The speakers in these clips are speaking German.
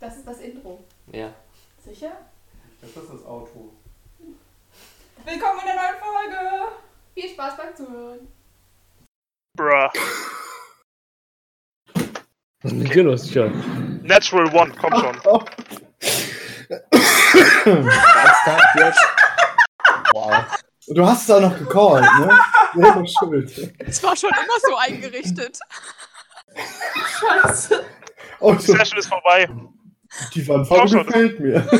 Das ist das Intro. Ja. Sicher? Das ist das Auto. Willkommen in der neuen Folge! Viel Spaß beim Zuhören. Bruh. Was ist mit dir los, John? Natural One, komm schon. Oh, Ernsthaft jetzt? Wow. du hast es auch noch gecallt, ne? Selber schuld. Es war schon immer so eingerichtet. Scheiße. Oh, Die Session ist vorbei. Die schon. gefällt mir.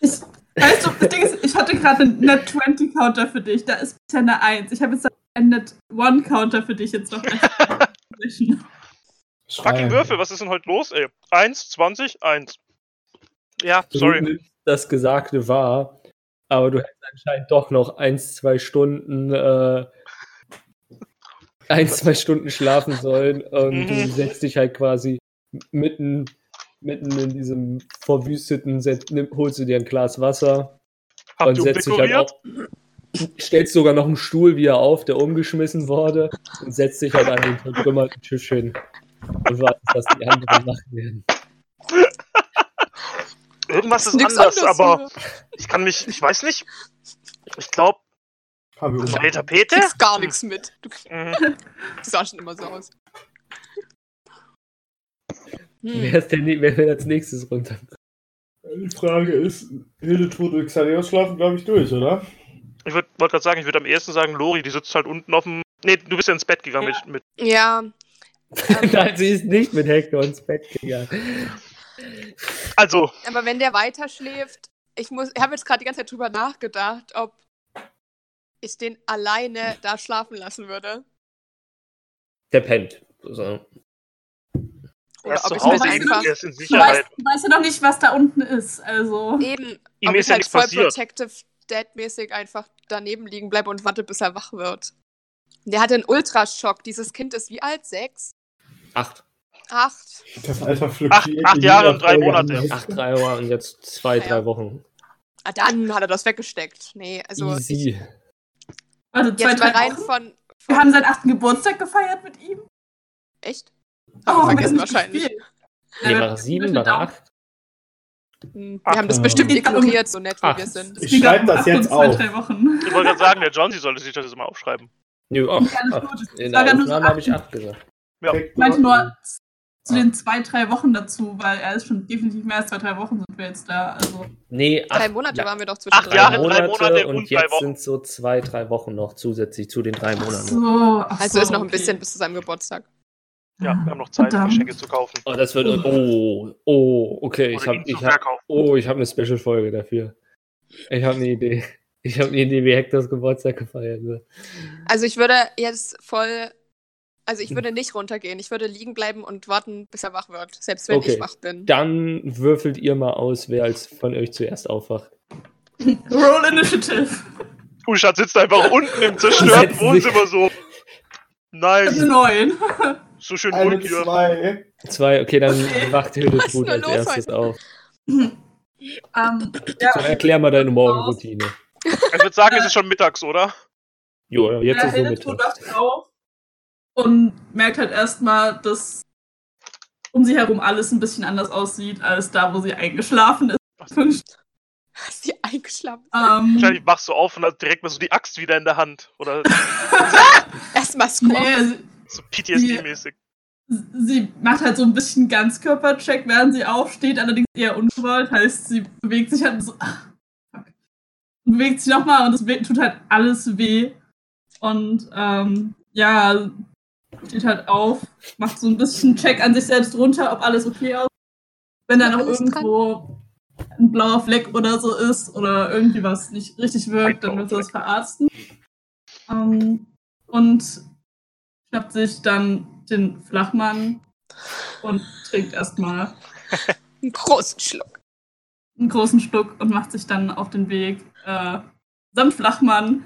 Weißt du, das Ding ist, ich hatte gerade einen Net 20 Counter für dich. Da ist bisher eine 1. Ich habe jetzt einen Net 1 Counter für dich jetzt noch. Fucking. Würfel, was ist denn heute los, ey? 1, 20, 1. Ja, Du sorry. das Gesagte wahr, aber du hättest anscheinend doch noch ein, zwei Stunden, äh, ein, zwei Stunden schlafen sollen und du Mhm. setzt dich halt quasi mitten, mitten in diesem verwüsteten, Set, nimm, holst du dir ein Glas Wasser Habt und setzt dich halt auch, stellst sogar noch einen Stuhl wieder auf, der umgeschmissen wurde und setzt dich halt an den vertrümmerten Tisch hin und wartest, was die anderen machen werden. Irgendwas ist Nix anders, anderes, aber ich kann mich, ich weiß nicht. Ich glaube, wir neue Du Tapete? kriegst gar nichts mit. Du, Mhm. du sah schon immer so aus. Hm. Wer, ist denn, wer will als nächstes runter? Die Frage ist, Hildetrud und Xaneos schlafen, glaube ich, durch, oder? Ich wollte gerade sagen, ich würde am ehesten sagen, Lori, die sitzt halt unten auf dem. Nee, du bist ja ins Bett gegangen mit, mit. Ja, Nein, sie ist nicht mit Hector ins Bett gegangen. Also, aber wenn der weiter schläft, ich muss, ich habe jetzt gerade die ganze Zeit drüber nachgedacht, ob ich den alleine da schlafen lassen würde. Der pennt. So. Er ist zu Hause, einfach- er ist in Du Sicherheit. weißt, du weißt ja noch nicht, was da unten ist. Also. Eben, Ihm ob ist ich ja halt voll passiert. Protective Dead-mäßig einfach daneben liegen bleibe und warte, bis er wach wird. Der hatte einen Ultraschock. Dieses Kind ist wie alt? Sechs? Acht. Acht? Das Alter Acht- fluktuiert acht Jahre und drei Monate. Acht, drei Jahre und jetzt zwei, Ja. drei Wochen. Ah, dann hat er das weggesteckt. Nee, also ich, Easy. Also zwei, jetzt mal drei rein Wochen. von, Wir von haben seinen achten Geburtstag gefeiert mit ihm. echt? Oh, wir haben vergessen wahrscheinlich. gespielt. Nee, war wir- sieben, wir- war er acht? Hm, Ach, Wir haben das äh, bestimmt ignoriert, so nett wie Ach. wir sind. Ich schreibe das Ach, jetzt zwei, auf. drei Wochen. Ich wollte gerade sagen, der John, sie sollte sich das mal aufschreiben. Nö, ach, Ja, gut. In der ja nur so Aufnahme habe ich acht. acht gesagt. Ja. Ich meinte nur zu den zwei, drei Wochen dazu, weil er ist schon definitiv mehr als zwei, drei Wochen sind wir jetzt da. Also. Nee, acht, Drei Monate ja, waren wir doch Acht zwischendrin. Jahre, drei drei Monate, Monate und und drei jetzt sind so zwei, drei Wochen noch zusätzlich zu den drei Ach Monaten. so, ach Also so, ist noch ein okay. bisschen bis zu seinem Geburtstag. Ja, wir haben noch Zeit, Verdammt. Geschenke zu kaufen. Oh, das wird. Oh, oh, okay. Ich habe ich hab, oh, ich hab eine Special-Folge dafür. Ich habe eine Idee. Ich habe eine Idee, wie Hectors Geburtstag gefeiert wird. Also ich würde jetzt voll. Also ich würde nicht runtergehen. Ich würde liegen bleiben und warten, bis er wach wird. Selbst wenn Okay. ich wach bin. Dann würfelt ihr mal aus, wer als von euch zuerst aufwacht. Roll Initiative. Uschat sitzt einfach unten im zerstörten Wohnzimmer so. Nice, Neun. So schön Eine, zwei. Zwei, okay, dann Okay. wacht Hildetrud als erstes heute? auf. Ähm, ja, So, erklär mal deine Morgenroutine. Ich würde sagen, es ist schon mittags, oder? Jo, jetzt der ist so Hildetrud Mittag. wacht auf und merkt halt erstmal, dass um sie herum alles ein bisschen anders aussieht, als da, wo sie eingeschlafen ist. Ist die eingeschlafen? Ähm, Wahrscheinlich wachst du auf und hast direkt mal so die Axt wieder in der Hand. Oder Erstmal Squat. nee, sie, so PTSD-mäßig. sie macht halt so ein bisschen Ganzkörpercheck, während sie aufsteht, allerdings eher ungewollt, heißt, sie bewegt sich halt so. ach, fuck. Und bewegt sich nochmal und es tut halt alles weh. Und ähm, ja, steht halt auf, macht so ein bisschen Check an sich selbst runter, ob alles okay aussieht. Wenn da noch irgendwo ein blauer Fleck oder so ist oder irgendwie was nicht richtig wirkt, dann wird sie das verarzten. Ähm, und schnappt sich dann den Flachmann und trinkt erstmal Einen großen Schluck. einen großen Schluck und macht sich dann auf den Weg äh, samt Flachmann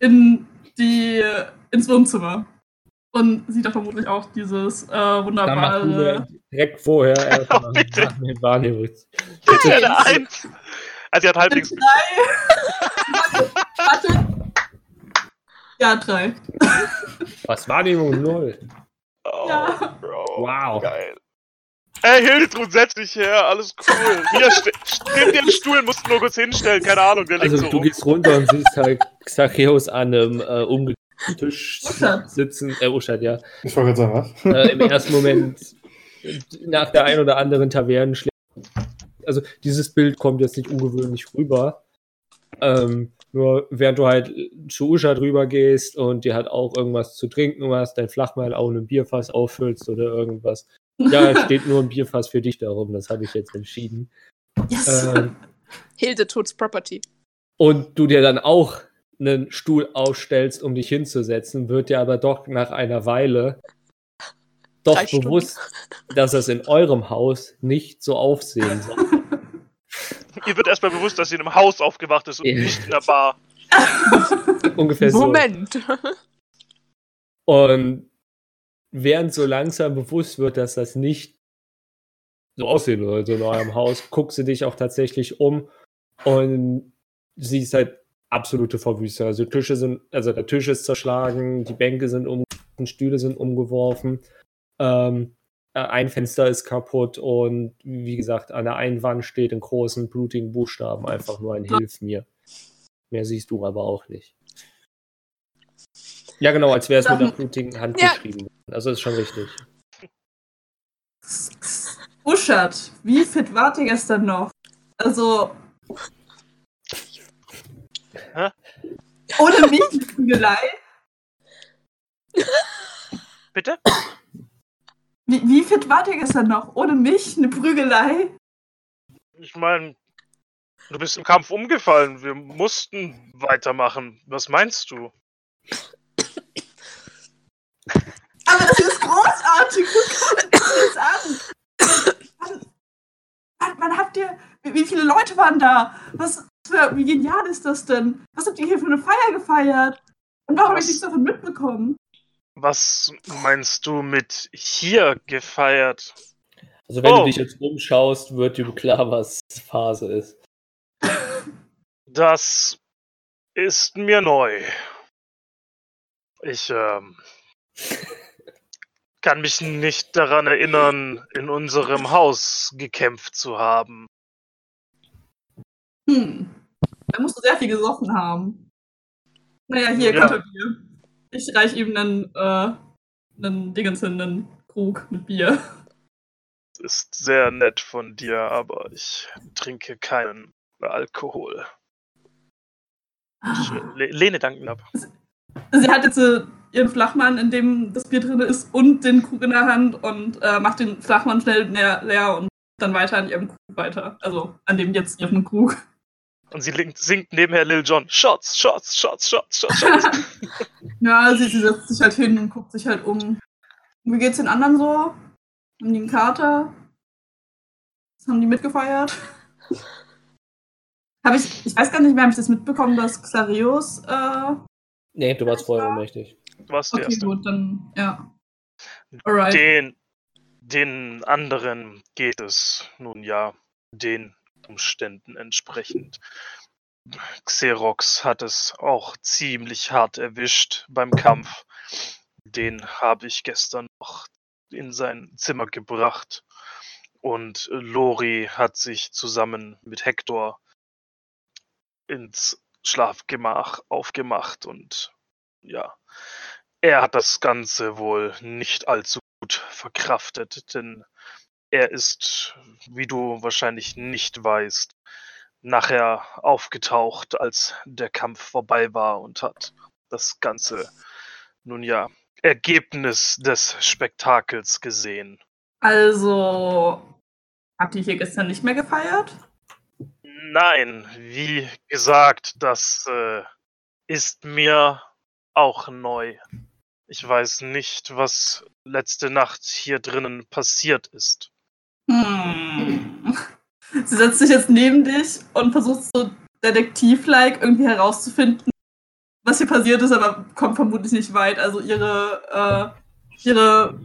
in die, ins Wohnzimmer. Und sieht doch vermutlich auch dieses äh, Dann mach du wunderbare. direkt vorher bitte. nach mir Wahrnehmungs- Bitte eine Eins. Also sie hat halbwegs. Drei. Warte. Ja, drei. Was Wahrnehmung null. Oh, Ja. Bro. Wow. Geil. Ey, Hildetrud, setz dich her, alles cool. Hier, nimm dir einen Stuhl, musst du nur kurz hinstellen, keine Ahnung, der liegt Also so du rum. gehst runter und siehst halt Xacheus an einem äh, umgekehrten Tisch Uschat. sitzen. Äh, Uschat, ja. Ich wollte gerade sagen, was? Äh, Im ersten Moment nach der ein oder anderen Taverne schlägt. Also dieses Bild kommt jetzt nicht ungewöhnlich rüber. Ähm, nur während du halt zu Uschat rüber gehst und dir halt auch irgendwas zu trinken hast, dein Flachmann auch ein Bierfass auffüllst oder irgendwas. Ja, es steht nur ein Bierfass für dich darum, das habe ich jetzt entschieden. Yes. Ähm, Hilde tut's Property. und du dir dann auch einen Stuhl aufstellst, um dich hinzusetzen, wird dir aber doch nach einer Weile doch Drei Stunden. bewusst, dass es in eurem Haus nicht so aufsehen soll. Ihr wird erstmal bewusst, dass ihr in einem Haus aufgewacht ist und Ja. nicht in der Bar. Ungefähr Moment. so. Und während so langsam bewusst wird, dass das nicht so aussehen sollte in eurem Haus, guckst du dich auch tatsächlich um und siehst halt absolute Verwüstung. Also Tische sind, also der Tisch ist zerschlagen, die Bänke sind umgeworfen, Stühle sind umgeworfen, ähm, äh, ein Fenster ist kaputt und wie gesagt, an der einen Wand steht in großen, blutigen Buchstaben einfach nur ein Hilf mir. Mehr siehst du aber auch nicht. Ja, genau, als wäre es mit einer blutigen Hand Ja. geschrieben. Also ist schon richtig. Uschat, wie fit wart ihr gestern noch? Also. Hä? Ohne mich? Bitte? Wie, wie fit wart ihr gestern noch? Ohne mich eine Prügelei? Ich meine, du bist im Kampf umgefallen. Wir mussten weitermachen. Was meinst du? Aber das ist großartig! Guck dir das an! Wann, wann, wann habt ihr. Wie, viele Leute waren da? Was für, wie genial ist das denn? Was habt ihr hier für eine Feier gefeiert? Und warum habe ich nichts davon mitbekommen? Was meinst du mit hier gefeiert? Also wenn Oh. du dich jetzt umschaust, wird dir klar, was Phase ist. Das ist mir neu. Ich ähm, kann mich nicht daran erinnern, in unserem Haus gekämpft zu haben. Hm. Da musst du sehr viel gesoffen haben. Naja, hier, Ja. Konterbier. Ich reich ihm einen, äh, einen Dingens hin, einen Krug mit Bier. Ist sehr nett von dir, aber ich trinke keinen Alkohol. Ich le lehne Danken ab. Sie hat jetzt äh, ihren Flachmann, in dem das Bier drin ist, und den Krug in der Hand und äh, macht den Flachmann schnell leer, leer und dann weiter an ihrem Krug weiter. Also an dem jetzt ihren Krug. Und sie singt nebenher Lil Jon. Shots, Shots, Shots, Shots, Shots, Shots. Ja, sie, sie setzt sich halt hin und guckt sich halt um. Und wie geht's den anderen so? Haben die einen Kater? Was haben die mitgefeiert? Hab ich, ich weiß gar nicht mehr, habe ich das mitbekommen, dass Xarios, äh, Nee, du warst vorher ohnmächtig. Du warst der okay, Erste. gut, dann, ja. Alright. Den, den anderen geht es nun ja den Umständen entsprechend. Xerox hat es auch ziemlich hart erwischt beim Kampf. Den habe ich gestern noch in sein Zimmer gebracht. Und Lori hat sich zusammen mit Hector ins Schlafgemach aufgemacht und ja, er hat das Ganze wohl nicht allzu gut verkraftet, denn er ist, wie du wahrscheinlich nicht weißt, nachher aufgetaucht, als der Kampf vorbei war und hat das Ganze, nun ja, Ergebnis des Spektakels gesehen. Also, habt ihr hier gestern nicht mehr gefeiert? Nein, wie gesagt, das äh, ist mir auch neu. Ich weiß nicht, was letzte Nacht hier drinnen passiert ist. Hm. Sie setzt sich jetzt neben dich und versucht so detektiv-like irgendwie herauszufinden, was hier passiert ist, aber kommt vermutlich nicht weit. Also ihre, äh, ihre,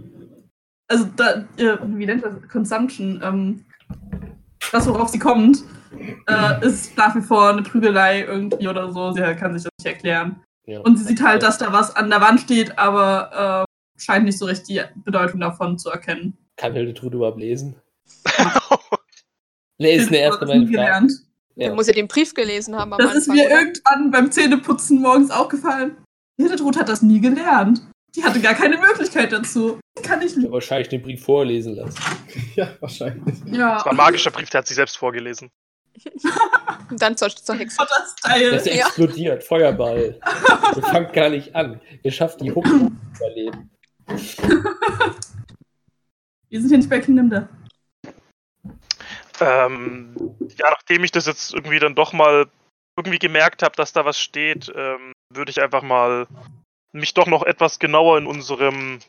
also da, ihr, wie nennt das? Consumption, ähm, das, worauf sie kommt, äh, ist nach wie vor eine Prügelei irgendwie oder so. Sie kann sich das nicht erklären. Ja. Und sie sieht halt, dass da was an der Wand steht, aber äh, scheint nicht so richtig die Bedeutung davon zu erkennen. Kann Hildetrud überhaupt lesen? Nee, ist eine erste meine Frage. gelernt. Ja. Du musst ja den Brief gelesen haben am Das ist Anfang, mir oder? irgendwann beim Zähneputzen morgens aufgefallen. Hildetrud hat das nie gelernt. Die hatte gar keine Möglichkeit dazu. Kann ich Ich nicht. habe wahrscheinlich den Brief vorlesen lassen. Ja, wahrscheinlich. Das war Ja, ein magischer Brief, der hat sie selbst vorgelesen. Und dann zur, zur Hexe. hat das Teil. Das Ja. explodiert, Feuerball. Ihr fangt gar nicht an. Ihr schafft die Hucke zu überleben. Wir sind hier nicht bei Kingdom Death. Ähm, ja, nachdem ich das jetzt irgendwie dann doch mal irgendwie gemerkt habe, dass da was steht, ähm, würde ich einfach mal mich doch noch etwas genauer in unserem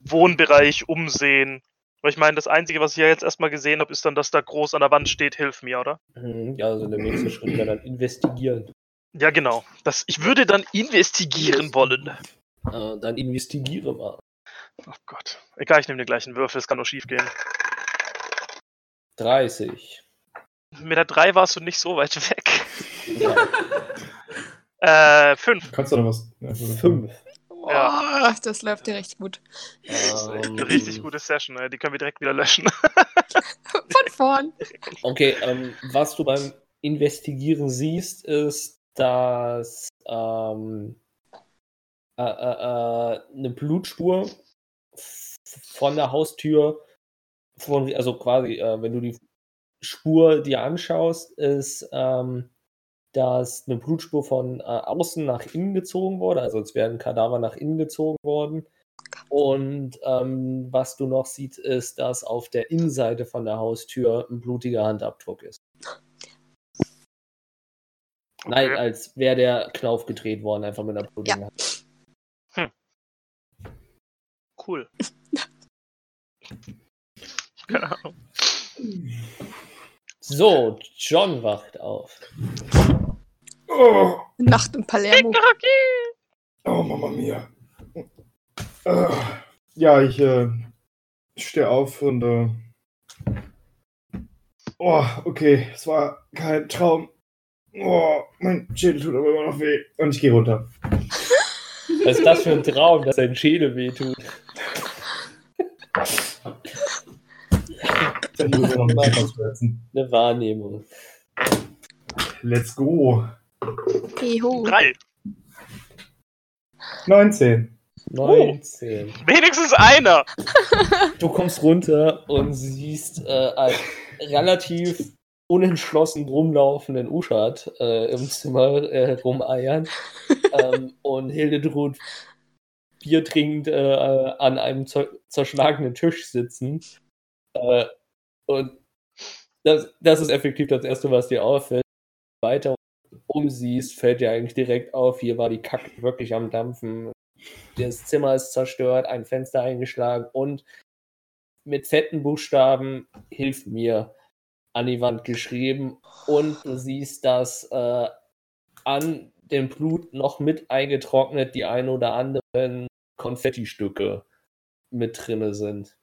Wohnbereich umsehen. Weil ich meine, das Einzige, was ich ja jetzt erstmal gesehen habe, ist dann, dass da groß an der Wand steht, hilf mir, oder? Mhm, Ja, also der nächste Schritt wäre dann investigieren. Ja, genau. Das, ich würde dann investigieren wollen. Äh, dann investigiere mal. Oh Gott. Egal, ich nehme den gleichen Würfel, es kann nur schief gehen. 30. Mit der 3 warst du nicht so weit weg. Ja, Äh, 5. Kannst du noch was? Ja, 5. Oh, Ja. das läuft dir richtig gut. Das ist echt eine richtig gute Session, die können wir direkt wieder löschen. Von vorn. Okay, ähm, was du beim Investigieren siehst, ist, dass ähm, äh, äh, äh, eine Blutspur von der Haustür, von, also quasi, äh, wenn du die Spur dir anschaust, ist, ähm, dass eine Blutspur von äh, außen nach innen gezogen wurde, also es wäre ein Kadaver nach innen gezogen worden. Und ähm, was du noch siehst, ist, dass auf der Innenseite von der Haustür ein blutiger Handabdruck ist. Nein, Okay. als wäre der Knauf gedreht worden, einfach mit einer blutigen Hand. Cool. Keine Ahnung. So, John wacht auf. Oh, Nacht in Palermo. oh Mama mia. Äh, ja, ich äh, stehe auf und äh, oh, okay, es war kein Traum. Oh, mein Schädel tut aber immer noch weh. Und ich gehe runter. Was ist das für ein Traum, dass dein Schädel wehtut? Dann muss ich noch ein bisschen auswärzen. Eine Wahrnehmung. Let's go. Eho. 3. 19. 19. Wenigstens einer. Du kommst runter und siehst äh, einen relativ unentschlossen rumlaufenden Uschat äh, im Zimmer äh, rumeiern ähm, und Hildetrud Bier trinkend äh, äh, an einem zer zerschlagenen Tisch sitzen. Und das, das ist effektiv das Erste, was dir auffällt. Weiter umsiehst, fällt dir eigentlich direkt auf, hier war die Kacke wirklich am Dampfen. Das Zimmer ist zerstört, ein Fenster eingeschlagen und mit fetten Buchstaben hilf mir an die Wand geschrieben und du siehst, dass äh, an dem Blut noch mit eingetrocknet die ein oder anderen Konfettistücke mit drinne sind.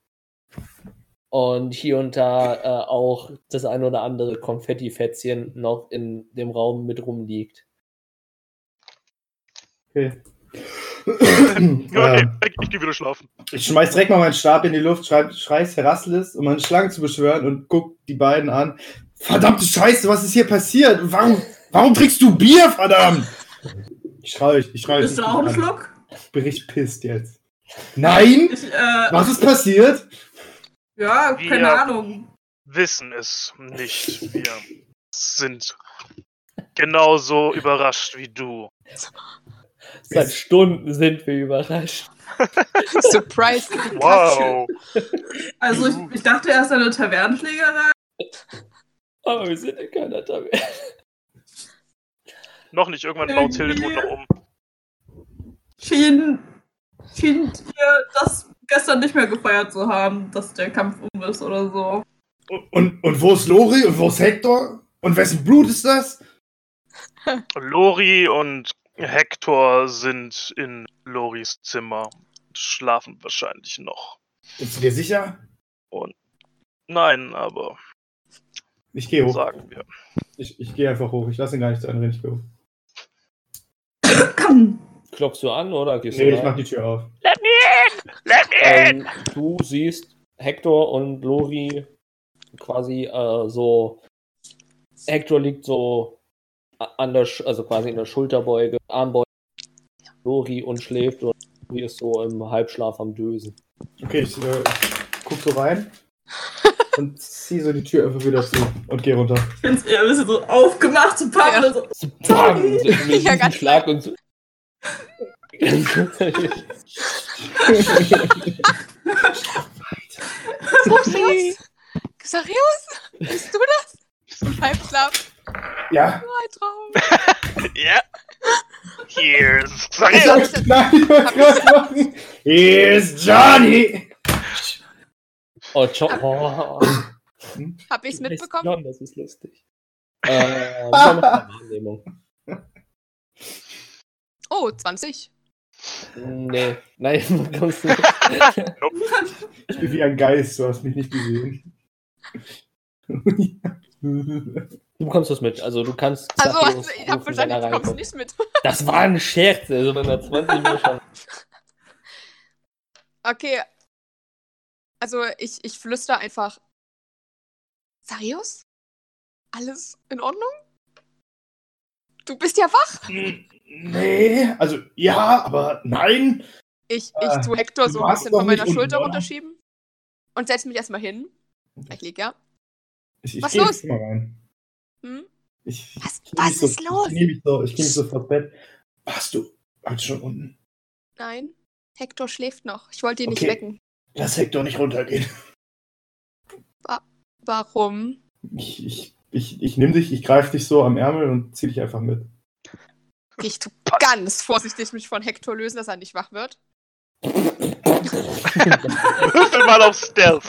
Und hier und da äh, auch das ein oder andere Konfettifätzchen noch in dem Raum mit rumliegt. Okay. Okay, ähm, ich gehe wieder schlafen. ich schmeiß direkt mal meinen Stab in die Luft, schrei, schreiß Heraslis, um meine Schlange zu beschwören und guck die beiden an. Verdammte Scheiße, was ist hier passiert? Warum, warum trinkst du Bier, verdammt? Ich schrei euch, ich schrei euch. Bist du auch ein Schluck? Ich bin richtig pisst jetzt. Nein? Ich, äh, Was ist passiert? Ja, Wir- keine Ahnung. Wissen es nicht. Wir sind genauso überrascht wie du. Seit Stunden sind wir überrascht. Surprise. Wow. Also ich, ich dachte erst an eine Tavernenschlägerei. Aber wir sind in keiner Taverne. Noch nicht, irgendwann baut Hildetrud noch um. Schien, schien das gestern nicht mehr gefeiert zu haben, dass der Kampf um ist oder so. Und, und, und wo ist Lori? Und wo ist Hector? Und wessen Blut ist das? Lori und Hector sind in Loris Zimmer. Schlafen wahrscheinlich noch. Bist du dir sicher? Nein, aber Ich gehe hoch. sagen wir. Ich, ich gehe einfach hoch. Ich lasse ihn gar nicht zu ich gehe hoch. Klopfst du an oder gehst Nee, du ich rein? mach die Tür auf. Let me in! Let me in! ähm, Du siehst Hector und Lori quasi äh, so. Hector liegt so an der, Sch- also quasi in der Schulterbeuge, Armbeuge, Lori und schläft und Lori ist so im Halbschlaf am Dösen. Okay, ich äh, guck so rein und zieh so die Tür einfach wieder zu und geh runter. Ich finde es eher ein bisschen so aufgemacht zu packen. Ja. und So. So, bam, so mit Ja, Schlag und so. Xarius? Xarius? Bist du das? Im Halbschlaf? ja. Oh, ein Traum. Ja. Here's Xarius. Here's Johnny! oh, John, oh. Hab ich's mitbekommen? John, das ist lustig. Äh, Wahrnehmung. Oh, 20. Nee, nein, du kommst nicht. Ich bin wie ein Geist, du hast mich nicht gesehen. Du bekommst das mit. Also du kannst. Also, also ich hab er verstanden, du kommst reinkommt. nicht mit. Das war ein Scherz, also wenn er 20 Uhr schon. Okay. Also, ich, ich flüster einfach. Xarius? Alles in Ordnung? Du bist ja wach. Nee, also ja, aber nein. Ich, Äh, ich tu Hector du so ein bisschen von meiner unten, Schulter oder? runterschieben und setz mich erstmal hin. Ich lieg ja. Ich, ich Was los? Zimmer rein. Hm? Ich, Was- was so, ist los? Ich nehme mich so, geh mich so vors Bett. Warst du heute schon unten? Nein. Hector schläft noch. Ich wollte ihn Okay. nicht wecken. Lass Hector nicht runtergehen. Warum? Ich, ich, ich, ich nehme dich, ich greife dich so am Ärmel und zieh dich einfach mit. Ich tu ganz vorsichtig mich von Hector lösen, dass er nicht wach wird. Würfel mal auf Stealth.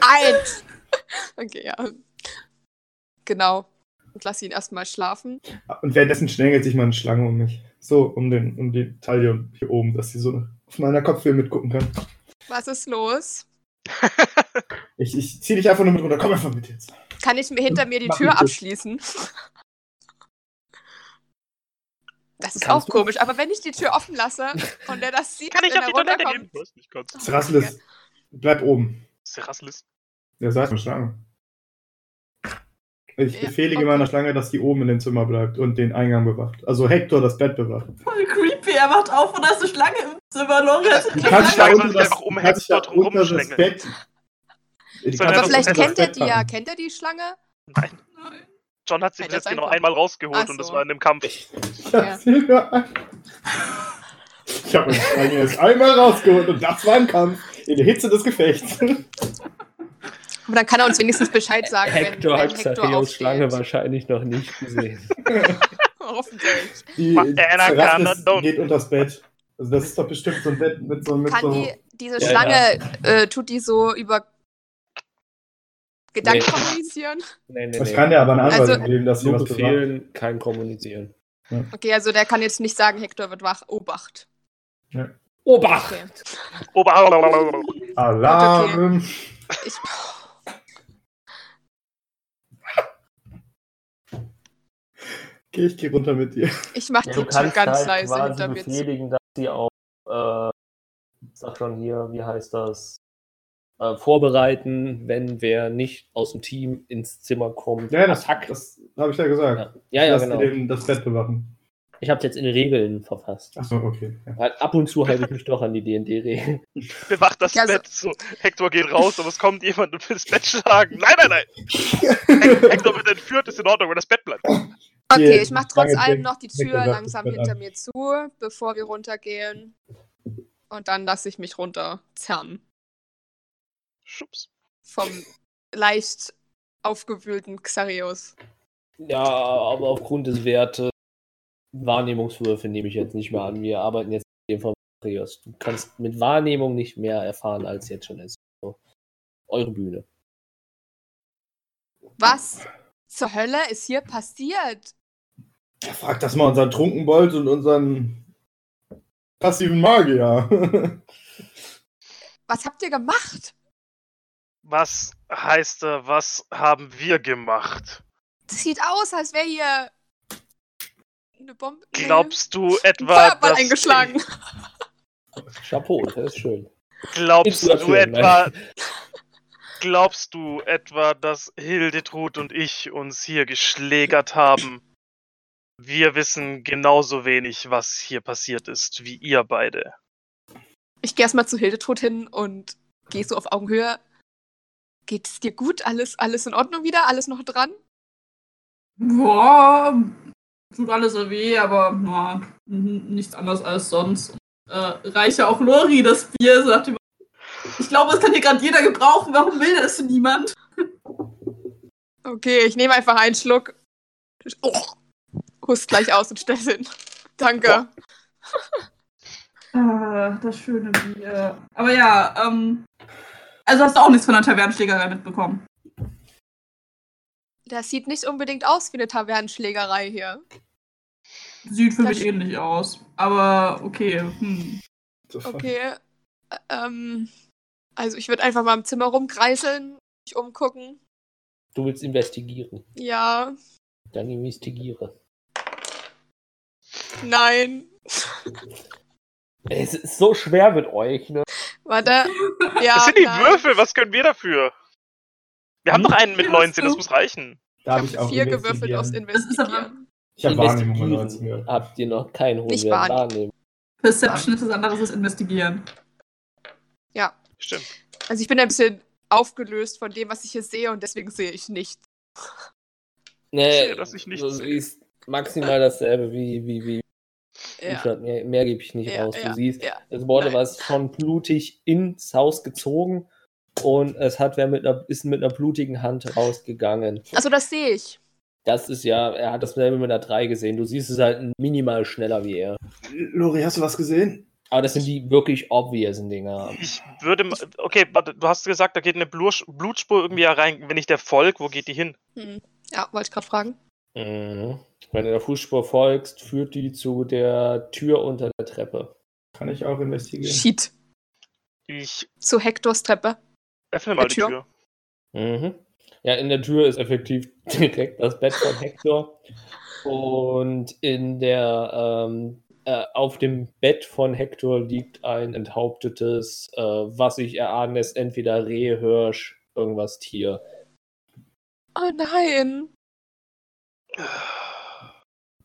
Eins! Okay, ja. Genau. Und lass ihn erstmal schlafen. Und währenddessen schlängelt sich mal eine Schlange um mich. So, um, den, um die Taille hier oben, dass sie so auf meiner Kopfhöhe mitgucken kann. Was ist los? Ich, ich zieh dich einfach nur mit runter. Komm einfach mit jetzt. Kann ich mir hinter mir die Mach Tür abschließen? Das ist Kannst auch du? komisch, aber wenn ich die Tür offen lasse und der das sieht, Kann ich auf die Toilette gehen? Was? Nicht kurz. Seraslis, bleib oben. Seraslis. Der sagt eine Schlange. Ich Ja, befehle okay. meiner Schlange, dass die oben in dem Zimmer bleibt und den Eingang bewacht. Also Hector das Bett bewacht. Voll creepy. Er wacht auf und da ist eine Schlange im Zimmer. Hat Du Ja, kannst da sich das, einfach um kannst da unter das. Bett. Er Aber vielleicht unter kennt er die ja. Kennt er die Schlange? Nein. John hat sie bis jetzt genau einmal rausgeholt Ach und das so. war in dem Kampf. Ja, Ich habe meine Schlange erst einmal rausgeholt und das war ein Kampf in der Hitze des Gefechts. Aber dann kann er uns wenigstens Bescheid sagen, Hector wenn hat aufsteht. Schlange wahrscheinlich noch nicht gesehen. Hoffentlich. Die das geht unter das Bett. Also das ist doch bestimmt so ein Bett mit so mit Kann so. die, diese Ja, Schlange, Äh, tut die so über Gedanken Nee. kommunizieren? Nee, nee, Das kann der aber eine Antwort Also- geben, dass sie Nur befehlen, kein Kommunizieren. Okay, also der kann jetzt nicht sagen, Hector wird wach. Obacht. Obacht! Okay. Ober Alarm! Ich, Okay, ich geh runter mit dir. ich mach Ja, die Tür ganz halt leise hinter mir zu. befehligen, dass sie auch, äh, sag schon hier, wie heißt das, äh, vorbereiten, wenn wer nicht aus dem Team ins Zimmer kommt. Ja, das, das habe ich ja gesagt. Ja, ja, ja genau. dem das Bett bewachen. Ich habe jetzt in Regeln verfasst. Achso, okay. Ja. Weil ab und zu halte ich mich doch an die D&D-Regeln. bewacht das Ja, so- Bett. So, Hector geht raus, aber es kommt jemand und will das Bett schlagen. Nein, nein, nein. Hec- Hector wird entführt, ist in Ordnung, wenn das Bett bleibt. Okay, ich mach trotz allem noch die Tür langsam hinter mir zu, bevor wir runtergehen. Und dann lasse ich mich runterzerren. Schubs. Vom leicht aufgewühlten Xarios. Ja, aber aufgrund des Wertes Wahrnehmungswürfe nehme ich jetzt nicht mehr an. Wir arbeiten jetzt mit dem von Marius. Du kannst mit Wahrnehmung nicht mehr erfahren, als jetzt schon ist. So. Eure Bühne. Was zur Hölle ist hier passiert? Ja, frag das mal unseren Trunkenbold und unseren passiven Magier. Was habt ihr gemacht? Was heißt, was haben wir gemacht? Das sieht aus, als wäre hier eine Bombe. Glaubst du ein etwa, Feuerball dass eingeschlagen. Chapeau, das ist schön. Glaubst du etwa, Glaubst du etwa, dass Hildetrud und ich uns hier geschlägert haben? Wir wissen genauso wenig, was hier passiert ist, wie ihr beide. Ich gehe erstmal zu Hildetrud hin und gehe so auf Augenhöhe. Geht es dir gut? Alles, alles in Ordnung wieder? Alles noch dran? Boah, tut alles so weh, aber na, n- nichts anderes als sonst. Äh, reiche auch Lori das Bier, sagt ihm. Ich glaube, es kann hier gerade jeder gebrauchen. Warum will das niemand? Okay, ich nehme einfach einen Schluck. Oh, hust gleich aus und stell's hin. Danke. Ah, das schöne Bier. Aber ja, ähm. Also hast du auch nichts von der Tavernenschlägerei mitbekommen. Das sieht nicht unbedingt aus wie eine Tavernenschlägerei hier. Sieht für Das mich ähnlich aus. Aber okay. Hm. Okay. Ähm, also ich würde einfach mal im Zimmer rumkreiseln, mich umgucken. Du willst investigieren. Ja, Dann investigiere. nein. Es ist so schwer mit euch, ne? Warte. Ja, das sind die nein. Würfel, was können wir dafür? Wir haben Hm? doch einen mit Hast 19, das muss reichen. Da habe Ich ich habe auch vier gewürfelt aufs investigieren. Ich habe Wahrnehmung mit Investigieren 19 gehört. habt ihr noch keinen hohen Nicht Wert wahrnehmen. wahrnehmen. Perception ist was anderes als investigieren. Ja. Stimmt. Also ich bin ein bisschen aufgelöst von dem, was ich hier sehe und deswegen sehe ich nichts. Nee, sehe, dass ich nichts du sehe. siehst maximal dasselbe wie, wie, wie Ja. Richard. Mehr, mehr gebe ich nicht Ja, raus. ja, du siehst, ja. es wurde Nein. was schon blutig ins Haus gezogen und es hat wer mit einer, ist mit einer blutigen Hand rausgegangen. Also das sehe ich. Das ist ja, er hat dasselbe mit einer 3 gesehen. Du siehst es halt minimal schneller wie er. Lori, hast du was gesehen? Aber das sind die wirklich obvious Dinger. Ich würde. Okay, warte, du hast gesagt, da geht eine Blutspur irgendwie rein. Wenn ich der folg, wo geht die hin? Hm. Ja, wollte ich gerade fragen. Mhm. Wenn du der Fußspur folgst, führt die zu der Tür unter der Treppe. Kann ich auch investigieren? Shit. Ich Zu Hektors Treppe. öffne mal die Tür? Tür. Mhm. Ja, in der Tür ist effektiv direkt das Bett von Hector. Und in der, ähm, äh, auf dem Bett von Hector liegt ein enthauptetes, äh, was sich erahnen lässt, entweder Reh, Hirsch, irgendwas Tier. Oh nein.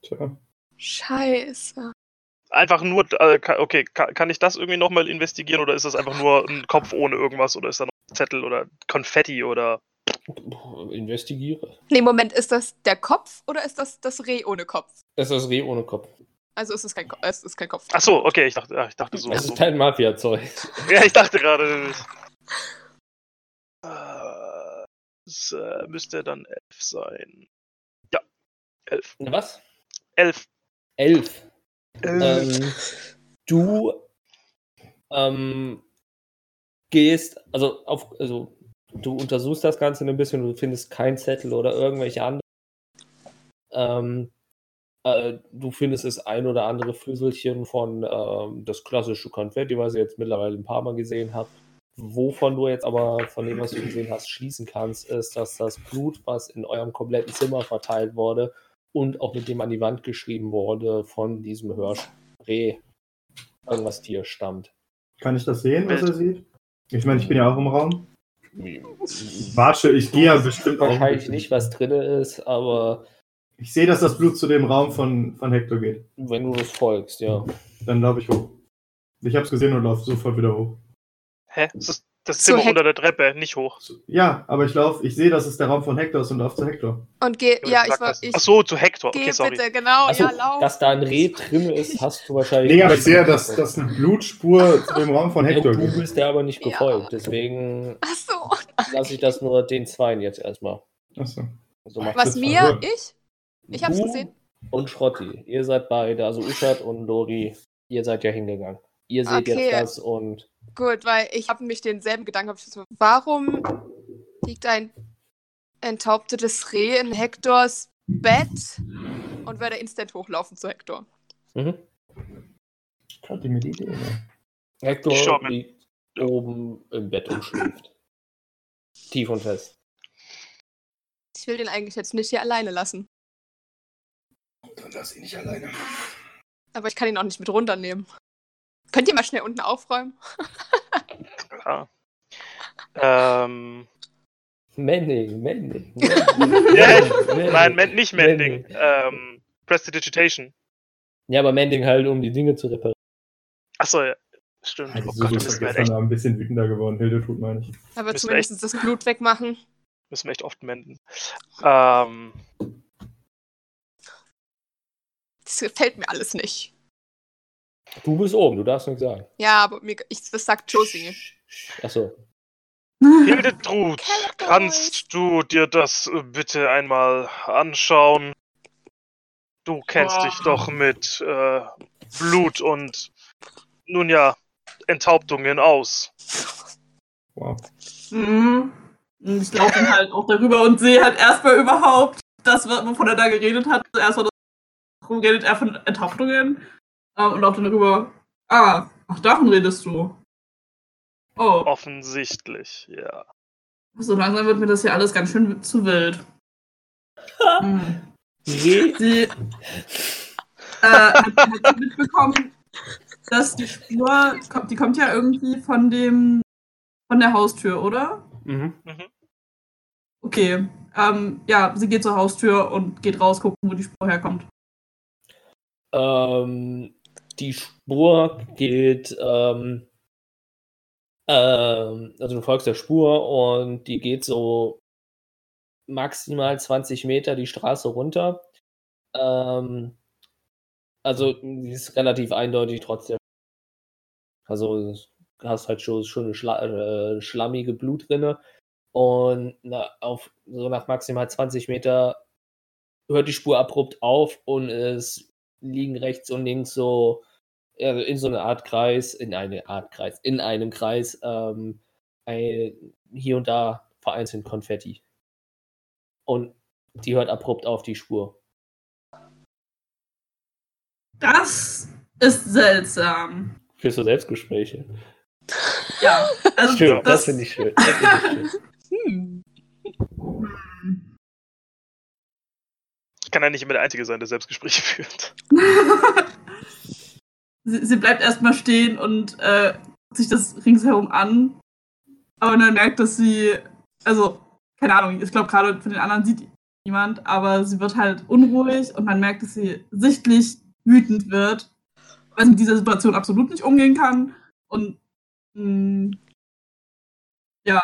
Tja. Scheiße. Einfach nur. Äh, ka- okay, ka- kann ich das irgendwie nochmal investigieren oder ist das einfach nur ein Kopf ohne irgendwas oder ist da noch ein Zettel oder Konfetti oder. Investigiere. Nee, Moment, ist das der Kopf oder ist das das Reh ohne Kopf? Das ist das Reh ohne Kopf. Also ist es kein, Ko es ist kein Kopf. Ach so, okay, ich dachte, ich dachte so. Das so. ist kein Mafia-Zeug. Ja, ich dachte gerade. Äh, Es äh, müsste dann elf sein. Ja, elf. Was? Elf. Elf. Elf. ähm, du ähm, gehst, also auf, also du untersuchst das Ganze ein bisschen, du findest keinen Zettel oder irgendwelche anderen. Ähm, äh, du findest das ein oder andere Flüsselchen von ähm, das klassische Konfetti, was ihr jetzt mittlerweile ein paar Mal gesehen habt. Wovon du jetzt aber von dem, was du gesehen hast, schließen kannst, ist, dass das Blut, was in eurem kompletten Zimmer verteilt wurde, und auch mit dem an die Wand geschrieben wurde, von diesem Hirschreh irgendwas Tier stammt. Kann ich das sehen, was er sieht? Ich meine, ich bin ja auch im Raum. Warte, ich gehe ja bestimmt auch. Wahrscheinlich nicht, was drin ist, aber Ich sehe, dass das Blut zu dem Raum von, von Hector geht. wenn du das folgst, ja. Dann laufe ich hoch. Ich hab's gesehen und laufe sofort wieder hoch. Hä? Das ist das So, Zimmer unter der Treppe, nicht hoch. Ja, aber ich laufe, ich sehe, dass es der Raum von Hector ist und laufe zu Hector. Und geh, ja, ich war, ich Ach so, zu Hector. geh Okay, sorry. bitte, genau, Achso, ja, lauf. dass da ein Reh drin ist, hast du wahrscheinlich. Nee, aber ich nicht sehe, dass, dass eine Blutspur zu dem Raum von Ja, Hector du geht. bist ja aber nicht Ja. gefolgt, deswegen Ach so. lasse ich das nur den Zweien jetzt erstmal. Achso. So macht Was das mir, verwirrt. ich? Ich hab's Du gesehen. Und Schrotti, ihr seid beide, also Uschat und Dori, ihr seid ja hingegangen. Ihr seht Okay. jetzt das und Gut, weil ich habe mich denselben Gedanken. warum liegt ein enthauptetes Reh in Hektors Bett und werde instant hochlaufen zu Hektor? mhm. Die mir die Idee, ne? Hector liegt oben im Bett und schläft. Tief und fest. Ich will den eigentlich jetzt nicht hier alleine lassen. Dann lass ihn nicht alleine. Aber ich kann ihn auch nicht mit runternehmen. Könnt ihr mal schnell unten aufräumen? Klar. Ähm, Mending, Mending. Ja, Mending. Nein, nicht Mending. Mending. Ähm, Prestidigitation. Ja, aber Mending halt, um die Dinge zu reparieren. Achso, ja. Stimmt. Also oh so Gott, das wir, vergessen, echt, aber ein bisschen wütender geworden. Hildetrud meine ich. Aber Müssen zumindest das Blut wegmachen. müssen wir echt oft menden. Ähm, Das gefällt mir alles nicht. Du bist oben, du darfst nichts sagen. Ja, aber mir, ich, das sagt Josie. Achso. Hildetrud, kannst du dir das äh, bitte einmal anschauen? Du kennst Boah. dich doch mit äh, Blut und nun ja, Enthauptungen aus. Wow. Mhm. Ich laufe dann halt auch darüber und sehe halt erstmal überhaupt das, wovon er da geredet hat. Erstmal das, redet er von Enthauptungen ähm, und laufe dann darüber. Ah, ach, davon redest du. Oh, Offensichtlich, ja. so langsam wird mir das hier alles ganz schön zu wild. Hm. Wie? Sie äh, hat, hat mitbekommen, dass die Spur, die kommt ja irgendwie von dem, von der Haustür, oder? Mhm. Mhm. Okay. Ähm, ja, sie geht zur Haustür und geht raus, gucken, wo die Spur herkommt. Ähm, die Spur geht, ähm, ähm, also du folgst der Spur und die geht so maximal 20 Meter die Straße runter. Ähm, also die ist relativ eindeutig trotzdem. Also hast halt schon, schon eine schla äh, schlammige Blutrinne und na, auf so nach maximal 20 Meter hört die Spur abrupt auf und es liegen rechts und links so also in so einer Art Kreis, in eine Art Kreis, in einem Kreis, ähm, ein, hier und da vereinzelt Konfetti. Und die hört abrupt auf die Spur. Das ist seltsam. Führst du Selbstgespräche? Ja, also Schön, das, das, finde ich schön. Das find ich schön. Hm. Ich kann ja nicht immer der Einzige sein, der Selbstgespräche führt. sie, sie bleibt erstmal stehen und äh, guckt sich das ringsherum an. Aber dann merkt, dass sie, also, keine Ahnung, ich glaube gerade von den anderen sieht niemand, aber sie wird halt unruhig und man merkt, dass sie sichtlich wütend wird, weil sie mit dieser Situation absolut nicht umgehen kann. Und mh, ja,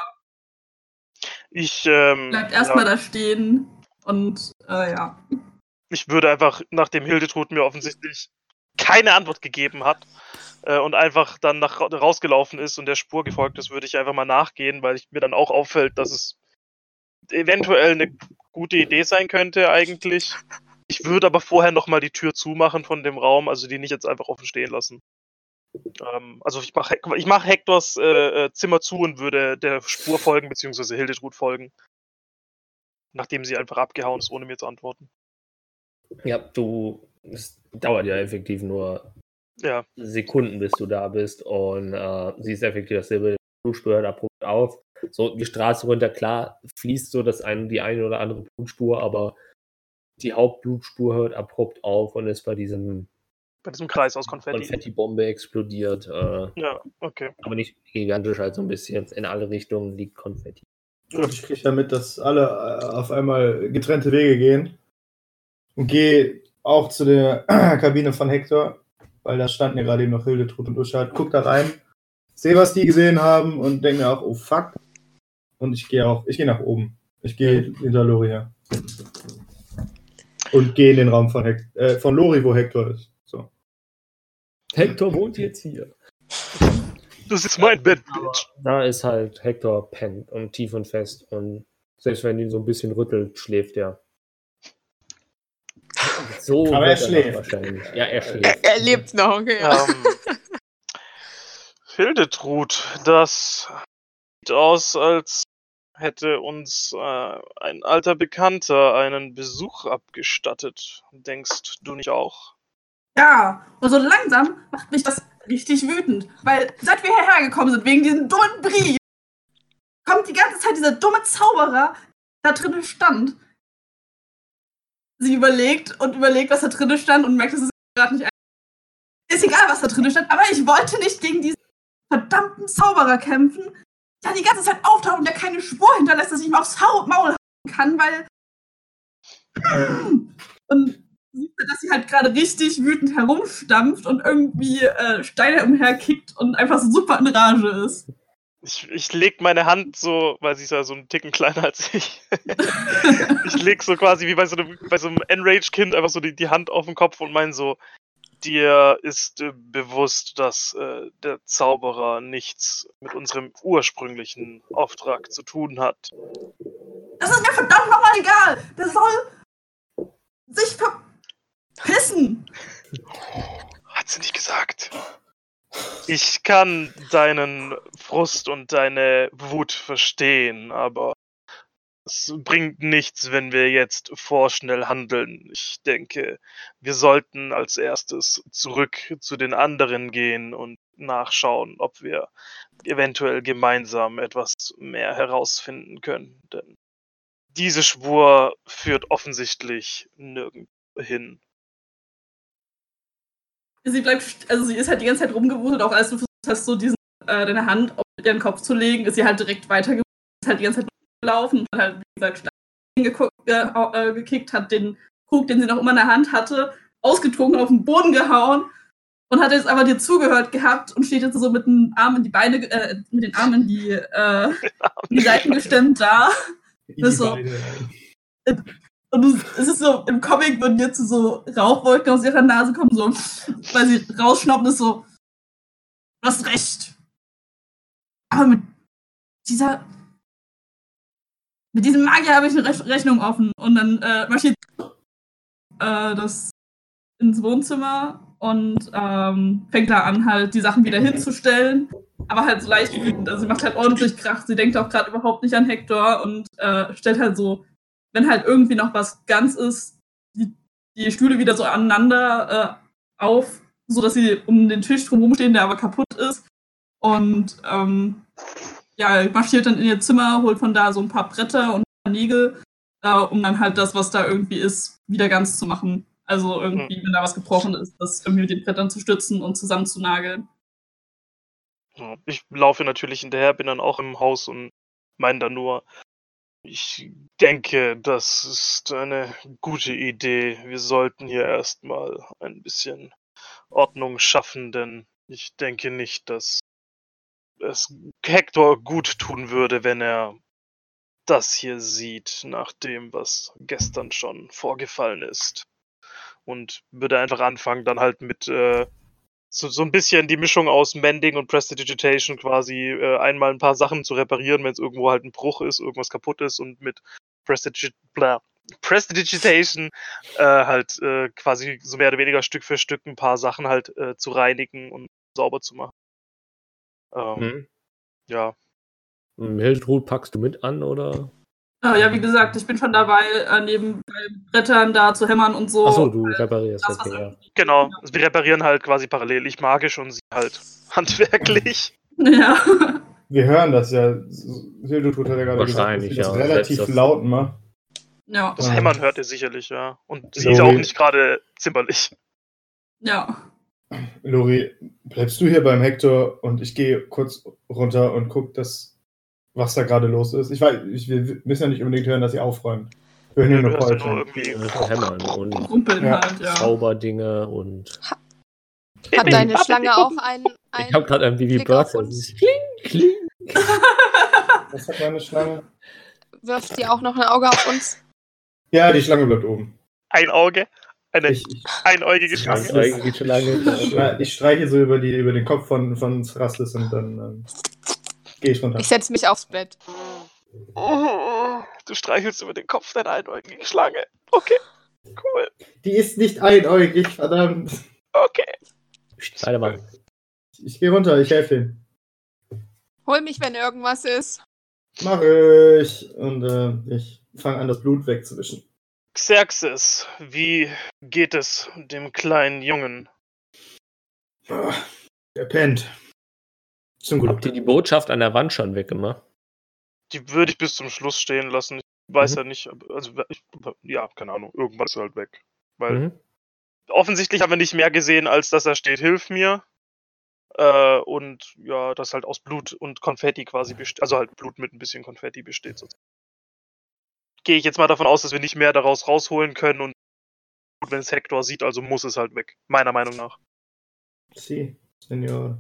Ich, ähm, bleibt erstmal ja, da stehen und äh, ja. ich würde einfach, nachdem Hildetrud mir offensichtlich keine Antwort gegeben hat äh, und einfach dann nach, rausgelaufen ist und der Spur gefolgt ist, würde ich einfach mal nachgehen, weil ich, mir dann auch auffällt, dass es eventuell eine gute Idee sein könnte eigentlich. Ich würde aber vorher nochmal die Tür zumachen von dem Raum, also die nicht jetzt einfach offen stehen lassen. Ähm, also ich mache ich mach Hektors äh, äh, Zimmer zu und würde der Spur folgen, beziehungsweise Hildetrud folgen. Nachdem sie einfach abgehauen ist, ohne mir zu antworten. Ja, du, es dauert ja effektiv nur Ja, Sekunden, bis du da bist und äh, siehst effektiv dasselbe. Blutspur hört abrupt auf. So die Straße runter, klar, fließt so das ein, die eine oder andere Blutspur, aber die Hauptblutspur hört abrupt auf und ist bei diesem bei diesem Kreis aus Konfetti. Konfetti-Bombe explodiert. Äh, Ja, okay. aber nicht gigantisch, halt so ein bisschen in alle Richtungen liegt Konfetti. Ich kriege ja mit, dass alle äh, auf einmal getrennte Wege gehen. Und gehe auch zu der Kabine von Hector, weil da standen ja gerade eben noch Hildetrud und Uschad. Guck da rein, sehe, was die gesehen haben und denke mir auch, oh fuck. Und ich gehe auch, ich gehe nach oben. Ich gehe hinter Lori her. Und gehe in den Raum von, Hect äh, von Lori, wo Hector ist. So. Hector wohnt jetzt hier. Das ist mein Bett, Bitch. Da ist halt Hector pennt und tief und fest und selbst wenn ihn so ein bisschen rüttelt, schläft er. So Aber er schläft. Wahrscheinlich. Ja, er schläft. Er, er lebt noch, okay. Ja. Ähm, Hildetrud, das sieht aus, als hätte uns äh, ein alter Bekannter einen Besuch abgestattet. Denkst du nicht auch? Ja, und so langsam macht mich das richtig wütend. Weil seit wir hierher gekommen sind, wegen diesem dummen Brief, kommt die ganze Zeit dieser dumme Zauberer, da drinnen stand. Sie überlegt und überlegt, was da drinnen stand und merkt, dass es gerade nicht. Ist egal, was da drinnen stand, aber ich wollte nicht gegen diesen verdammten Zauberer kämpfen. da die ganze Zeit auftaucht und der keine Spur hinterlässt, dass ich ihm aufs Maul hauen kann, weil. Und dass sie halt gerade richtig wütend herumstampft und irgendwie äh, Steine umherkickt und einfach so super in Rage ist. Ich, ich leg meine Hand so, weil sie ist ja so ein Ticken kleiner als ich. ich leg so quasi wie bei so einem, bei so einem Enrage-Kind einfach so die, die Hand auf den Kopf und mein so, dir ist äh, bewusst, dass äh, der Zauberer nichts mit unserem ursprünglichen Auftrag zu tun hat. Das ist mir verdammt nochmal egal. Der soll sich verpissen. Hat sie nicht gesagt. Ich kann deinen Frust und deine Wut verstehen, aber es bringt nichts, wenn wir jetzt vorschnell handeln. Ich denke, wir sollten als erstes zurück zu den anderen gehen und nachschauen, ob wir eventuell gemeinsam etwas mehr herausfinden können. Denn diese Spur führt offensichtlich nirgendwo hin. Sie bleibt, also sie ist halt die ganze Zeit rumgewuselt, auch als du versucht hast, so diesen, äh, deine Hand auf ihren Kopf zu legen, ist sie halt direkt weitergewuselt, ist halt die ganze Zeit gelaufen und hat halt, wie gesagt, geguckt, äh, äh, gekickt, hat den Krug, den sie noch immer in der Hand hatte, ausgetrunken, auf den Boden gehauen und hat jetzt aber dir zugehört gehabt und steht jetzt so mit den Armen in die Beine, äh, mit den Armen in die, äh, in die Seiten gestemmt da. Das so, und es ist so, im Comic würden jetzt so Rauchwolken aus ihrer Nase kommen, so, weil sie rausschnappen, ist so, du hast recht. Aber mit dieser mit diesem Magier habe ich eine Re Rechnung offen. Und dann äh, marschiert äh, das ins Wohnzimmer und ähm, fängt da an, halt die Sachen wieder hinzustellen. Aber halt so leicht wütend. Also sie macht halt ordentlich Krach. Sie denkt auch gerade überhaupt nicht an Hector und äh, stellt halt so, wenn halt irgendwie noch was ganz ist, die, die Stühle wieder so aneinander äh, auf, sodass sie um den Tisch drumherum stehen, der aber kaputt ist. Und ähm, ja, marschiert dann in ihr Zimmer, holt von da so ein paar Bretter und Nägel, äh, um dann halt das, was da irgendwie ist, wieder ganz zu machen. Also irgendwie, mhm. wenn da was gebrochen ist, das irgendwie mit den Brettern zu stützen und zusammenzunageln. Ich laufe natürlich hinterher, bin dann auch im Haus und meine dann nur, ich denke, das ist eine gute Idee. Wir sollten hier erstmal ein bisschen Ordnung schaffen, denn ich denke nicht, dass es Hector gut tun würde, wenn er das hier sieht, nach dem, was gestern schon vorgefallen ist. Und würde einfach anfangen, dann halt mit äh, so, so ein bisschen die Mischung aus Mending und Prestidigitation quasi äh, einmal ein paar Sachen zu reparieren, wenn es irgendwo halt ein Bruch ist, irgendwas kaputt ist und mit Prestigit Prestidigitation äh, halt äh, quasi so mehr oder weniger Stück für Stück ein paar Sachen halt äh, zu reinigen und sauber zu machen. Ähm, mhm. Ja. Hildrud packst du mit an, oder? Ah, ja, wie gesagt, ich bin schon dabei, äh, neben Brettern da zu hämmern und so. Achso, du reparierst das, okay, ja. Genau, also wir reparieren halt quasi parallel. Ich magisch und sie halt handwerklich. Ja. Wir hören das ja. Hildrud hat ja gerade Wahrscheinlich, gesagt, dass ja. das relativ laut macht. Ja. Das Hämmern hört ihr sicherlich, ja. Und sie ist auch nicht gerade zimperlich. Ja. Lori, bleibst du hier beim Hector und ich gehe kurz runter und gucke, dass, was da gerade los ist. Ich weiß, ich, wir müssen ja nicht unbedingt hören, dass sie aufräumen. Wir hören Ja, nur hast ja nur Hämmern und Rumpeln Ja. halt, ja. Zauberdinge und. Hat deine Schlange auch einen, Ich habe einen gerade ein uns. ist kling, kling. Was hat meine Schlange? wirft die auch noch ein Auge auf uns? Ja, die Schlange bleibt oben. ein Auge, eine Ich, ich, einäugige Ich Schlange. hasse Das eigentlich schon lange. stre- ich streiche so über, die, über den Kopf von, von Rastless und dann ähm, gehe ich runter. Ich setze mich aufs Bett. Du streichelst über den Kopf deiner einäugigen Schlange. Okay, cool. Die ist nicht einäugig, verdammt. Okay. Beide mal. Ich gehe runter, ich helfe ihm. Hol mich, wenn irgendwas ist. Mach ich. Und äh, ich fange an, das Blut wegzuwischen. Xerxes, wie geht es dem kleinen Jungen? Ah, Er pennt. Zum Glück. Habt ihr die Botschaft an der Wand schon weggemacht? Die würde ich bis zum Schluss stehen lassen. Ich weiß Mhm. ja nicht, also ich, ja, keine Ahnung, irgendwas ist halt weg. Weil Mhm. offensichtlich haben wir nicht mehr gesehen, als dass er steht, hilf mir. Äh, und ja, das halt aus Blut und Konfetti quasi besteht. Also halt Blut mit ein bisschen Konfetti besteht. sozusagen. Gehe ich jetzt mal davon aus, dass wir nicht mehr daraus rausholen können und wenn es Hector sieht, also muss es halt weg. Meiner Meinung nach. Sie, Senior.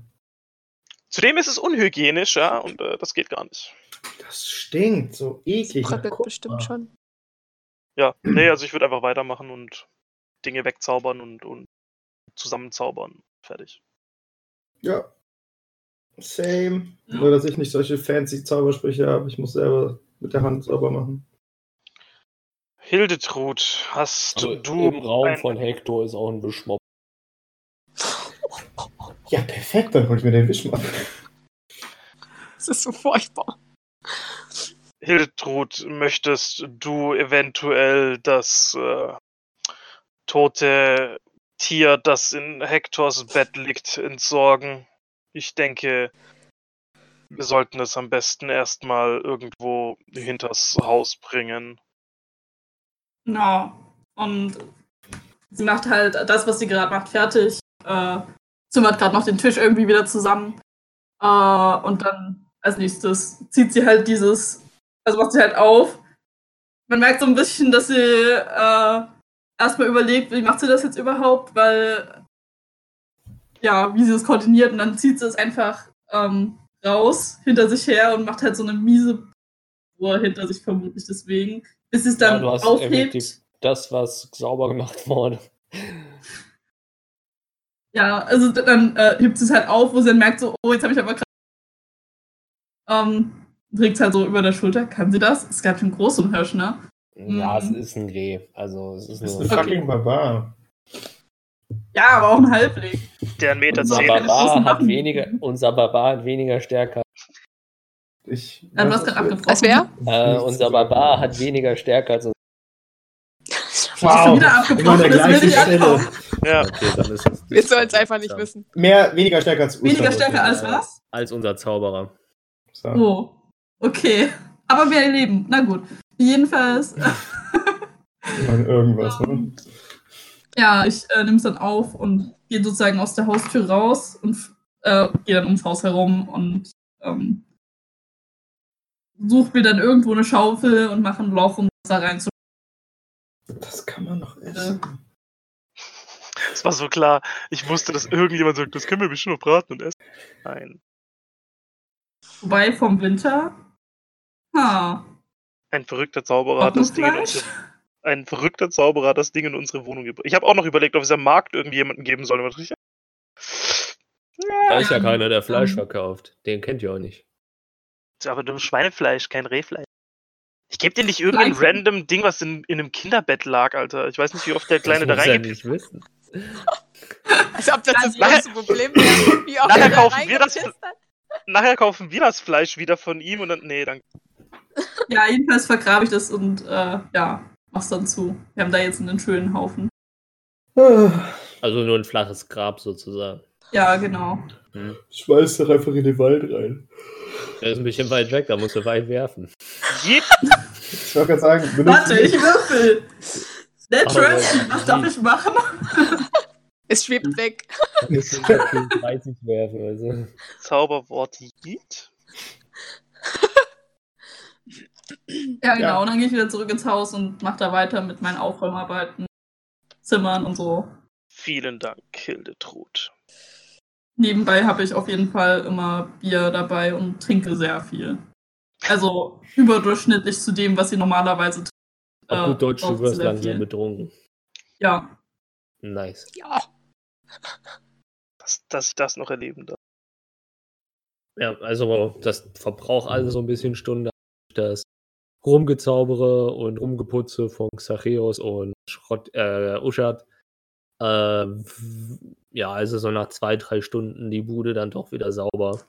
Zudem ist es unhygienisch, ja, und äh, das geht gar nicht. Das stinkt so eklig. Bröckelt Kupfer. bestimmt schon. Ja, nee, also ich würde einfach weitermachen und Dinge wegzaubern und, und zusammenzaubern. Fertig. Ja. Same. Nur, dass ich nicht solche fancy Zaubersprüche habe. Ich muss selber mit der Hand sauber machen. Hildetrud, hast Also du Im Raum ein- von Hector ist auch ein Beschmopp. Ja, perfekt, dann hol ich mir den Wisch mal. Das ist so furchtbar. Hildetrud, möchtest du eventuell das äh, tote Tier, das in Hektors Bett liegt, entsorgen? Ich denke, wir sollten es am besten erstmal irgendwo hinters Haus bringen. Ja. Und sie macht halt das, was sie gerade macht, fertig. Äh, zimmert gerade noch den Tisch irgendwie wieder zusammen. Äh, und dann als nächstes zieht sie halt dieses, also macht sie halt auf. Man merkt so ein bisschen, dass sie äh, erstmal überlegt, wie macht sie das jetzt überhaupt, weil ja, wie sie es koordiniert und dann zieht sie es einfach ähm, raus hinter sich her und macht halt so eine miese Uhr hinter sich vermutlich deswegen, bis sie es dann Ja, du hast aufhebt. das, was sauber gemacht wurde. Ja, also dann äh, hebt sie es halt auf, wo sie dann merkt, so, oh, jetzt habe ich aber gerade. Ähm, trägt es halt so über der Schulter. Kann sie das? Es gab schon groß um Hirsch, ne? Ja, es Mhm. ist ein Reh. Also es ist Das ist eine fucking Barbar. Ja, aber auch ein Halbling. Der ein Meter Unser. Barbar- hat weniger, unser Barbar hat weniger Stärke. Ich. Hast nicht, gerade abgebrochen. Als wer? Äh, unser Barbar hat weniger Stärke als hast schon wieder abgebrochen, das will ich ankommen. Ja, Okay, dann ist es. Wir sollen es einfach nicht wissen. Mehr, weniger stärker als. Weniger stärker als was? Als unser Zauberer. So. Oh, okay. Aber wir erleben. Na gut. Jedenfalls, An Irgendwas, ne? ja, ich äh, nehme es dann auf und gehe sozusagen aus der Haustür raus und äh, gehe dann ums Haus herum und ähm, suche mir dann irgendwo eine Schaufel und mache ein Loch, um Wasser reinzu. Das kann man noch essen. es war so klar. Ich wusste, dass irgendjemand sagt, das können wir bestimmt noch braten und essen. Nein. Vorbei vom Winter. Ha. Ein verrückter Zauberer hat das Ding in unsere, ein verrückter Zauberer hat das Ding in unsere Wohnung gebracht. Ich habe auch noch überlegt, ob es am Markt irgendjemanden geben soll. Da ist ja keiner, der Fleisch verkauft. Den kennt ihr auch nicht. aber nur Schweinefleisch, kein Rehfleisch. Ich gebe dir nicht irgendein Fleisch. random Ding, was in, in einem Kinderbett lag, Alter. Ich weiß nicht, wie oft der Kleine da das reingeht. nicht wissen. Als ob das das Nachher- große Problem wäre. Wie oft Nachher er kaufen wir das-. Nachher kaufen wir das Fleisch wieder von ihm und dann. Nee, dann. Ja, jedenfalls vergrabe ich das und äh, ja, mach's dann zu. Wir haben da jetzt einen schönen Haufen. Ah, Also nur ein flaches Grab sozusagen. Ja, genau. Schmeiß doch einfach in den Wald rein. Der ist ein bisschen weit weg, da musst du weit werfen. Jed Ich wollte gerade sagen, benutzt Warte, ich würfel. Natural, was darf ich machen? Es schwebt weg. Musst du natürlich weit nicht werfen. Also. Zauberwort Jed? Ja, genau. Und dann gehe ich wieder zurück ins Haus und mache da weiter mit meinen Aufräumarbeiten, Zimmern und so. Vielen Dank, Hildetrud. Nebenbei habe ich auf jeden Fall immer Bier dabei und trinke sehr viel. Also überdurchschnittlich zu dem, was sie normalerweise trinkt. Auf Äh, gut Deutsch, du wirst langsam viel. betrunken. Ja, Nice. Ja. Dass, dass ich das noch erleben darf. Ja, also das verbraucht alles so ein bisschen Stunde. Das Rumgezaubere und Rumgeputze von Xacheos und Schrott, äh, Uschat. Äh, ja, also so nach zwei, drei Stunden die Bude dann doch wieder sauber.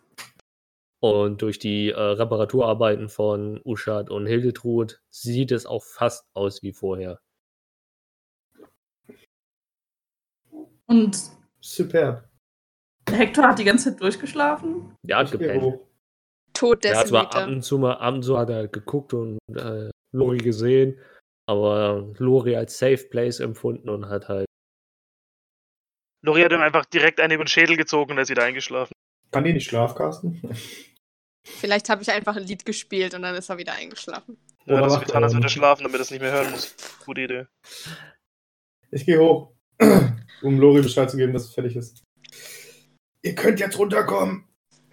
Und durch die äh, Reparaturarbeiten von Uschat und Hildetrud sieht es auch fast aus wie vorher. und Superb. Hector hat die ganze Zeit durchgeschlafen. Der hat gepennt. Tod Er hat zwar ab und zu mal, ab und zu hat er geguckt und äh, Lori gesehen, aber Lori als Safe Place empfunden und hat halt Lori hat ihm einfach direkt einen über den Schädel gezogen und er ist wieder eingeschlafen. Kann die nicht schlafcasten? Vielleicht habe ich einfach ein Lied gespielt und dann ist er wieder eingeschlafen. Ja, Oder das macht getan, als er- würde er schlafen, damit er es nicht mehr hören muss. Gute Idee. Ich gehe hoch, um Lori Bescheid zu geben, dass es fertig ist. Ihr könnt jetzt runterkommen.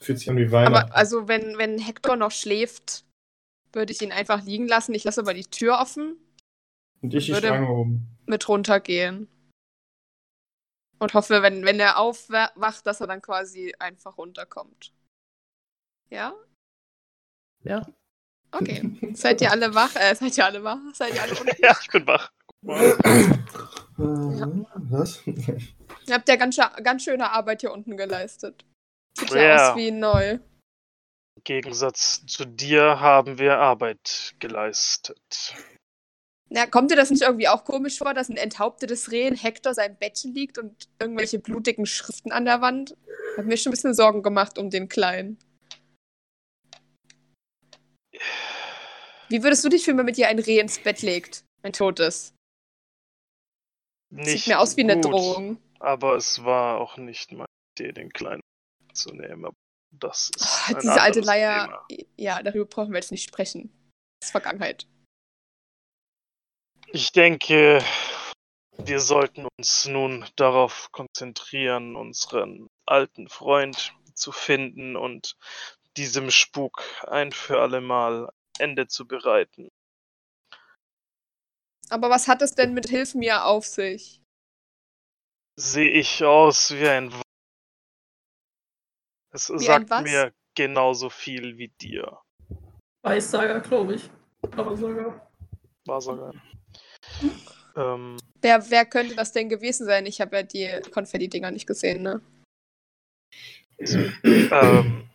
Fühlt sich an wie Weihnachten. Aber also, wenn, wenn Hector noch schläft, würde ich ihn einfach liegen lassen. Ich lasse aber die Tür offen, Und ich die würde- Stange oben. mit runtergehen. Und hoffe, wenn, wenn er aufwacht, dass er dann quasi einfach runterkommt. Ja? Ja. Okay. seid ihr alle wach? Äh, seid ihr alle wach? Seid ihr alle unten? ja, ich bin wach. Äh, Was? Ihr habt ja ganz, ganz schöne Arbeit hier unten geleistet. Sieht ja, Ja. aus wie neu. Im Gegensatz zu dir haben wir Arbeit geleistet. Ja, kommt dir das nicht irgendwie auch komisch vor, dass ein enthauptetes Reh in Hector sein Bettchen liegt und irgendwelche blutigen Schriften an der Wand? Hat mir schon ein bisschen Sorgen gemacht um den Kleinen. Wie würdest du dich fühlen, wenn mit dir ein Reh ins Bett legt? Ein totes. Nicht Sieht mir aus wie eine gut, Drohung. Aber es war auch nicht meine Idee, den Kleinen zu nehmen. Aber das ist Oh, diese alte Leier. Thema. Ja, darüber brauchen wir jetzt nicht sprechen. Das ist Vergangenheit. Ich denke, wir sollten uns nun darauf konzentrieren, unseren alten Freund zu finden und diesem Spuk ein für alle Mal Ende zu bereiten. Aber was hat es denn mit Hilf mir auf sich? Sehe ich aus wie ein W- Es ein sagt was? mir genauso viel wie dir. Weissager, glaube ich. Wahrsager. Wahrsager. Ähm, Wer, wer könnte das denn gewesen sein? Ich habe ja die Konfetti-Dinger nicht gesehen, ne? ähm,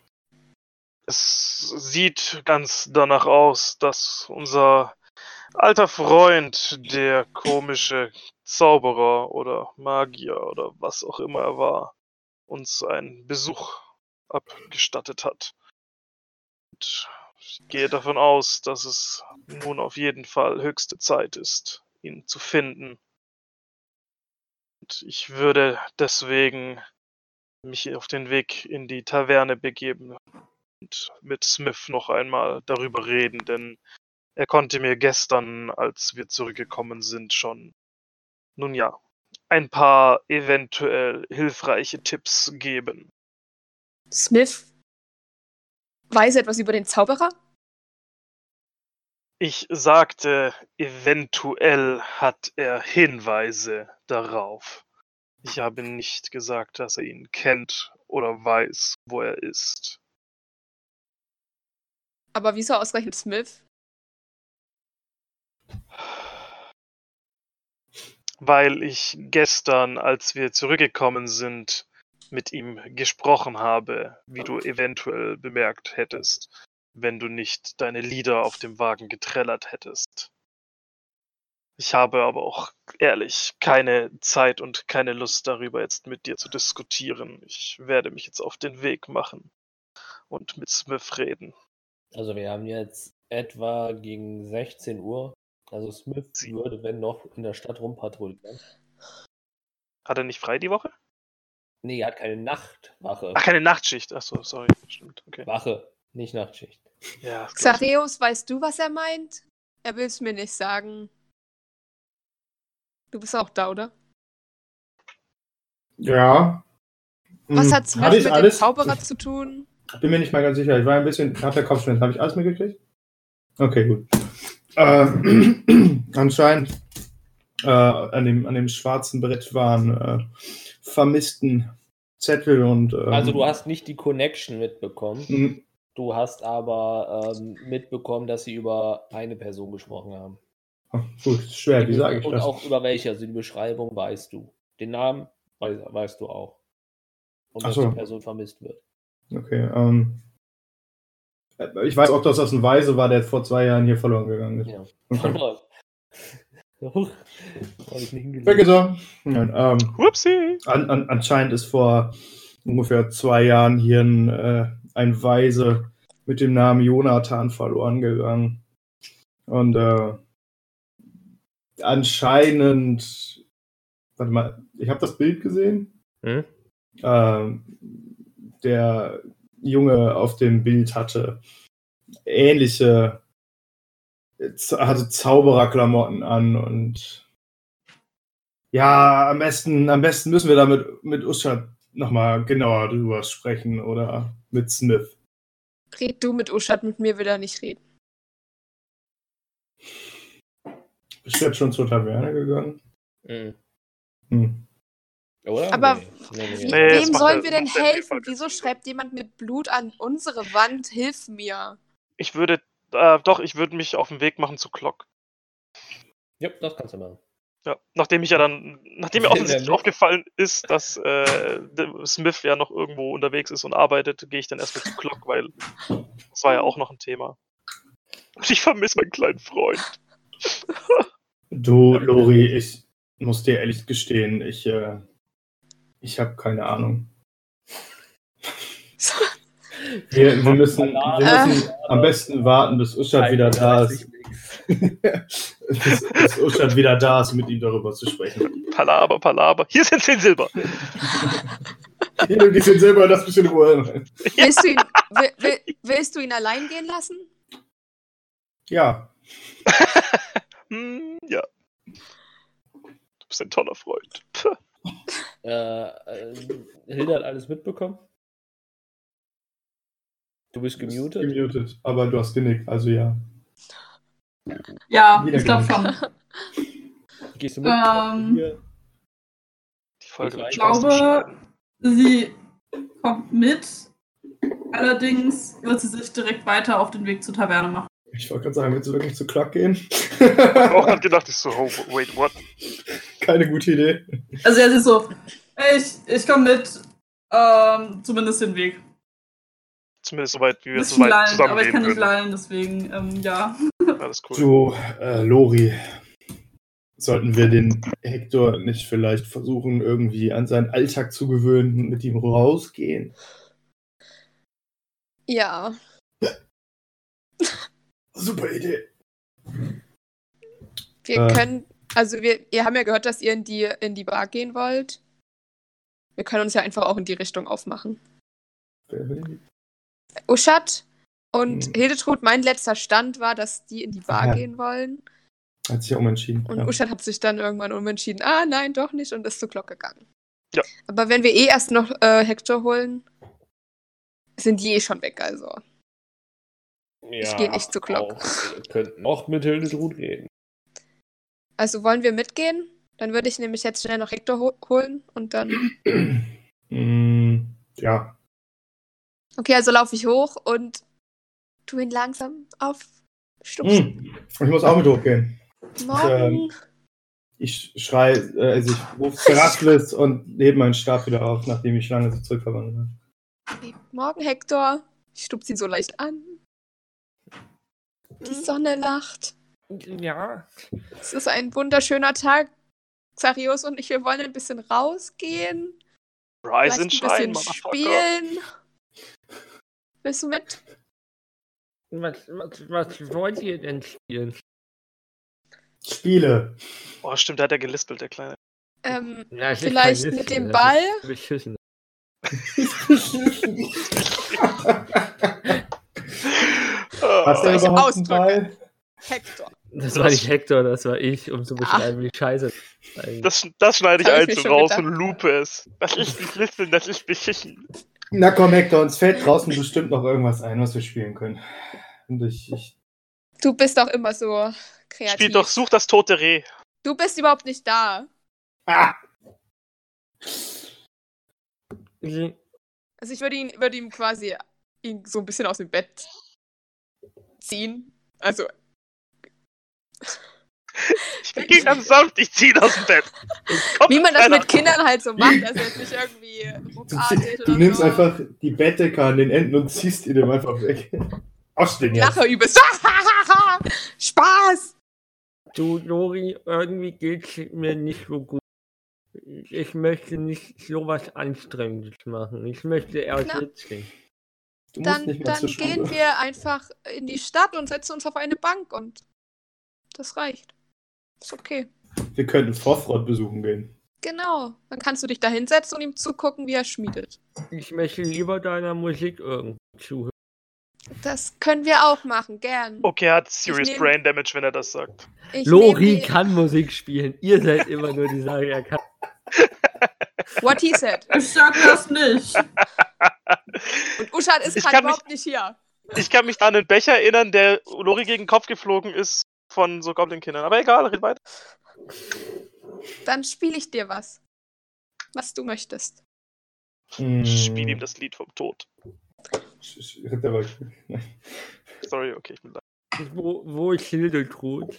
es sieht ganz danach aus, dass unser alter Freund, der komische Zauberer oder Magier oder was auch immer er war, uns einen Besuch abgestattet hat. Und ich gehe davon aus, dass es nun auf jeden Fall höchste Zeit ist, ihn zu finden. Und ich würde deswegen mich auf den Weg in die Taverne begeben und mit Smith noch einmal darüber reden, denn er konnte mir gestern, als wir zurückgekommen sind, schon, nun ja, ein paar eventuell hilfreiche Tipps geben. Smith weiß etwas über den Zauberer? Ich sagte, eventuell hat er Hinweise darauf. Ich habe nicht gesagt, dass er ihn kennt oder weiß, wo er ist. Aber wieso ausgerechnet Smith? weil ich gestern, als wir zurückgekommen sind, mit ihm gesprochen habe, wie du eventuell bemerkt hättest, wenn du nicht deine Lieder auf dem Wagen getrellert hättest. Ich habe aber auch ehrlich keine Zeit und keine Lust darüber jetzt mit dir zu diskutieren. Ich werde mich jetzt auf den Weg machen und mit Smith reden. Also wir haben jetzt etwa gegen 16 Uhr. Also Smith Sie- würde, wenn noch, in der Stadt rumpatrouillieren. Hat er nicht frei die Woche? Nee, er hat keine Nachtwache. Ach, keine Nachtschicht. Ach so, sorry. Stimmt, okay. Wache, nicht Nachtschicht. Ja. Xareus, weißt du, was er meint? Er will es mir nicht sagen. Du bist auch da, oder? Ja. Was Hm, hat ich mit alles? dem Zauberer zu tun? Bin mir nicht mal ganz sicher. Ich war ein bisschen. Hat der Kopfschmerzen? Habe ich alles mitgekriegt? Okay, gut. Äh, anscheinend äh, an, dem, an dem schwarzen Brett waren äh, vermissten Zettel und. Ähm, Also du hast nicht die Connection mitbekommen. Du hast aber ähm, mitbekommen, dass sie über eine Person gesprochen haben. ach, Gut, schwer, wie sage ich Und das? auch über welche, also die Beschreibung weißt du. Den Namen weiß, weißt du auch. Und Ach dass so. die Person vermisst wird. Okay, ähm. Ich weiß auch, dass das ein Weise war, der vor zwei Jahren hier verloren gegangen ist. Ja. Okay. Huch, hab ich nicht hingelegt. Nein, ähm, Whoopsie! an, an, anscheinend ist vor ungefähr zwei Jahren hier ein, äh, ein Weise mit dem Namen Jonathan verloren gegangen. Und äh, anscheinend warte mal, ich habe das Bild gesehen. Hm? Ähm, der Junge auf dem Bild hatte ähnliche, hatte Zaubererklamotten an und ja, am besten, am besten müssen wir da mit, mit Uschat nochmal genauer drüber sprechen oder mit Smith. Red du mit Uschat, mit mir will er nicht reden. Bist du jetzt schon zur Taverne gegangen? Mhm. Hm. Oder? Aber Nee. Nee, nee, wem sollen wir denn helfen? Wieso schreibt jemand mit Blut an unsere Wand? Hilf mir. Ich würde, äh, doch, ich würde mich auf den Weg machen zu Glock. Ja, das kannst du machen. Ja, nachdem ich ja dann, nachdem mir offensichtlich aufgefallen ist, dass äh, Smith ja noch irgendwo unterwegs ist und arbeitet, gehe ich dann erstmal zu Glock, weil das war ja auch noch ein Thema. Und ich vermisse meinen kleinen Freund. Du, Lori, ich muss dir ehrlich gestehen, ich, äh, ich habe keine Ahnung. Wir, wir, müssen, wir müssen am besten warten, bis Uschat wieder da ist. bis, bis wieder da ist, mit ihm darüber zu sprechen. Palaber, Palaber. Hier sind 10 Silber. Hier, nimm dich den selber das bisschen Ruhe. Willst du ihn, will, will, willst du ihn allein gehen lassen? Ja, Hm, ja. Du bist ein toller Freund. Äh, äh, Hilde hat alles mitbekommen. Du bist gemutet. gemutet, aber du hast genickt, also ja. Ja, ich glaube schon. Gehst du mit? Ähm. Die Folge Ich glaube, sie kommt mit. Allerdings wird sie sich direkt weiter auf den Weg zur Taverne machen. Ich wollte gerade sagen, willst du wirklich zu Klack gehen? Ich hab auch gerade gedacht, ich so, oh, wait, what? Keine gute Idee. Also er ist so, ich, ich komme mit, ähm, zumindest den Weg. Zumindest soweit, wie wir Bisschen so weit lallen, zusammen aber ich kann nicht lallen, deswegen, ähm, ja. Alles cool. Du, äh, Lori, sollten wir den Hector nicht vielleicht versuchen, irgendwie an seinen Alltag zu gewöhnen und mit ihm rausgehen? Ja. Super Idee. Wir Äh. können, also wir, ihr haben ja gehört, dass ihr in die, in die Bar gehen wollt. Wir können uns ja einfach auch in die Richtung aufmachen. Wer will? Uschat und Hm. Hildetrud, mein letzter Stand war, dass die in die Bar Ja. gehen wollen. Hat sich ja umentschieden. Und ja. Uschat hat sich dann irgendwann umentschieden, ah nein, doch nicht und ist zur Glocke gegangen. Ja. Aber wenn wir eh erst noch äh, Hector holen, sind die eh schon weg, also. Ja, geh nicht zu Glock. Auch, wir könnten auch mit Hildetrud reden. Also wollen wir mitgehen? Dann würde ich nämlich jetzt schnell noch Hector ho holen und dann. Mm, ja, Okay, also laufe ich hoch und tu ihn langsam aufstupsen. Mm, ich muss auch mit hochgehen. Morgen. Ich schrei, äh, also ich rufe Serastlis und hebe meinen Stab wieder auf, nachdem ich lange so zurückverwandelt habe. Morgen, Hector. Ich stupse ihn so leicht an. Die Sonne lacht. Ja. Es ist ein wunderschöner Tag. Xarius und ich, wir wollen ein bisschen rausgehen. Rise and shine, ein bisschen Motherfucker. spielen. Willst du mit? Was, was, was wollt ihr denn spielen? Spiele. Oh, stimmt, der hat ja gelispelt, der Kleine. Ähm, Ja, Vielleicht kein mit dem das Ball? ist Beschissen. Hast du Ah, ich überhaupt ausdrücken? Ball? Hector. Das war nicht Hector, das war ich, um zu beschreiben, wie scheiße das das, schneide ich Das einzeln raus gedacht. und lupe es. Das ist nicht lispeln, das ist beschissen. Na komm, Hector, uns fällt draußen bestimmt noch irgendwas ein, was wir spielen können. Und ich, ich Du bist doch immer so kreativ. Spiel doch, such das tote Reh. Du bist überhaupt nicht da. ah, Ich- Also ich würde ihn, würde ihm quasi ihn so ein bisschen aus dem Bett ziehen. Also, Ich bin ganz sanft, ich zieh ihn aus dem Bett. Kommt wie man das mit Kindern halt so macht. Also jetzt nicht irgendwie du, ruckartig du oder nimmst so. einfach die Bettdecke an den Enden und ziehst ihn dem einfach weg. Ausstehen jetzt. Lache übelst. Spaß! Du, Lori, irgendwie geht's mir nicht so gut. Ich möchte nicht sowas Anstrengendes machen. Ich möchte eher Na. sitzen. Du Dann, dann gehen wir einfach in die Stadt und setzen uns auf eine Bank und das reicht. Ist okay. Wir könnten Frosthrott besuchen gehen. Genau. Dann kannst du dich da hinsetzen und ihm zugucken, wie er schmiedet. Ich möchte lieber deiner Musik irgendwie zuhören. Das können wir auch machen, gern. Okay, er hat Serious nehm- Brain Damage, wenn er das sagt. Ich Lori nehm kann Musik spielen. Ihr seid immer nur die Sache, er kann. What he said. Ich sag das nicht. Und Uschat ist gerade mich- überhaupt nicht hier. Ich kann mich an einen Becher erinnern, der Lori gegen den Kopf geflogen ist von so Goblin-Kindern. Aber egal, red weiter. Dann spiele ich dir was. Was du möchtest. Hm. Spiel ihm das Lied vom Tod. Sorry, okay, ich bin da. Wo, wo ist Hildetrud?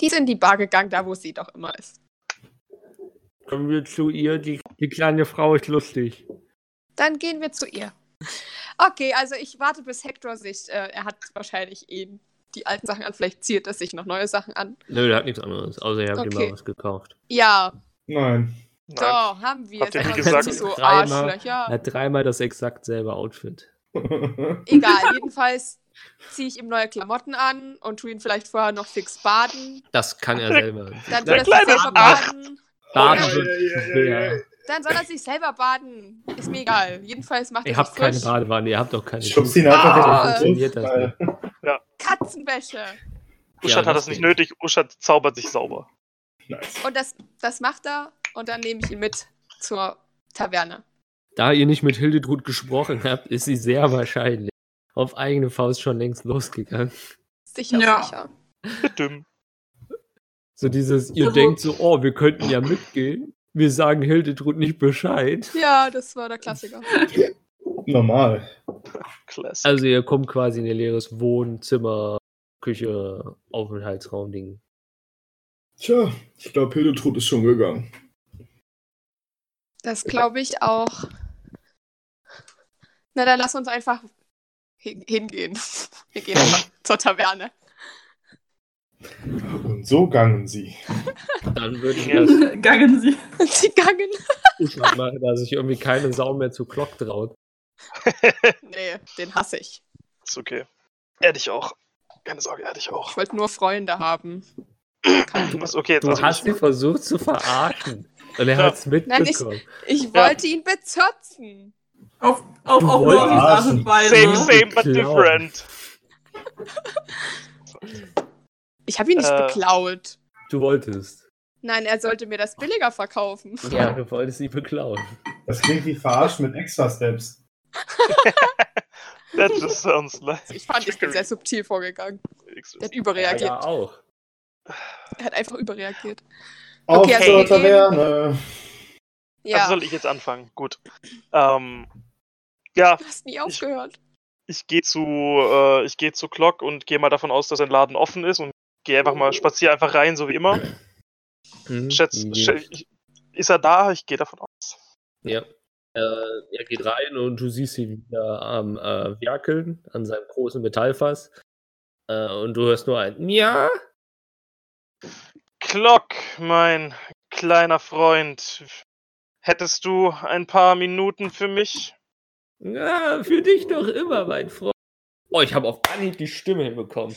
Die ist in die Bar gegangen, da wo sie doch immer ist. Kommen wir zu ihr. Die, die kleine Frau ist lustig. Dann gehen wir zu ihr. Okay, also ich warte, bis Hector sich, äh, er hat wahrscheinlich eben die alten Sachen an, vielleicht zieht er sich noch neue Sachen an. Nö, der hat nichts anderes. Außer ihr habt ihm Okay. mal was gekauft. Ja, Nein. Nein. doch, haben wir. Habt ihr gesagt? nicht so Dreimal. Arschlöcher. Er hat dreimal das exakt selbe Outfit. Egal, jedenfalls ziehe ich ihm neue Klamotten an und tue ihn vielleicht vorher noch fix baden. Das kann er selber. Dann er sich kleine selber baden. Baden Ja, wird ja, ja, ja, schwer. Dann soll er sich selber baden. Ist mir egal. Jedenfalls macht er Ihr habt keine frisch. Badewanne, ihr habt doch keine. Schubst ihn einfach Ah, wieder funktioniert das Fuß. Katzenwäsche. Uschat Ja, hat das nicht geht. nötig. Uschat zaubert sich sauber. Nice. Und das, das macht er und dann nehme ich ihn mit zur Taverne. Da ihr nicht mit Hildetrud gesprochen habt, ist sie sehr wahrscheinlich auf eigene Faust schon längst losgegangen. Sicher, Ja. sicher. Dümm. So dieses, ihr So. denkt so, oh, wir könnten ja mitgehen. Wir sagen Hildetrud nicht Bescheid. Ja, das war der Klassiker. Normal. Classic. Also ihr kommt quasi in ihr leeres Wohnzimmer, Küche, Aufenthaltsraum-Ding. Tja, ich glaube, Hildetrud ist schon gegangen. Das glaube ich auch. Na, dann lass uns einfach hin hingehen. Wir gehen einfach zur Taverne. Und so gangen sie. Dann würde ich Ja. das Gangen sie. Sie gangen. Uschat machen, dass sich irgendwie keine Sau mehr zu Glock traut. Nee, den hasse ich. Ist okay. Er dich auch. Keine Sorge, er dich auch. Ich wollte nur Freunde haben. Ist okay, jetzt Du hast ihn versucht zu verarschen. Und er Ja. hat's Nein, ich- mitbekommen. Ich wollte ihn bezirzen. Auf, auf, Du auf Art und Weise. Same, same, but different. Ich habe ihn nicht Äh. beklaut. Du wolltest. Nein, er sollte mir das billiger verkaufen. Ja, du wolltest sie beklauen. Das klingt wie verarscht mit extra Steps. That just sounds like. Ich fand, ich bin sehr subtil vorgegangen. Der hat Ja, überreagiert. ja, auch. Er hat einfach überreagiert. Auf Okay, also zur Taverne. Ja, Also soll ich jetzt anfangen? Gut. Ähm, ja, du hast nie aufgehört. ich gehe zu, äh, ich gehe zu Glock und gehe mal davon aus, dass sein Laden offen ist und gehe einfach mal, spaziere einfach rein, so wie immer. Mhm. Schätz, Ja. schä ich, ist er da? Ich gehe davon aus. Ja. Äh, er geht rein und du siehst ihn wieder am äh, Werkeln an seinem großen Metallfass. Äh, und du hörst nur ein Ja. Glock, mein kleiner Freund, hättest du ein paar Minuten für mich? Ja, für dich doch immer, mein Freund. Oh, ich habe auf Anhieb die Stimme hinbekommen.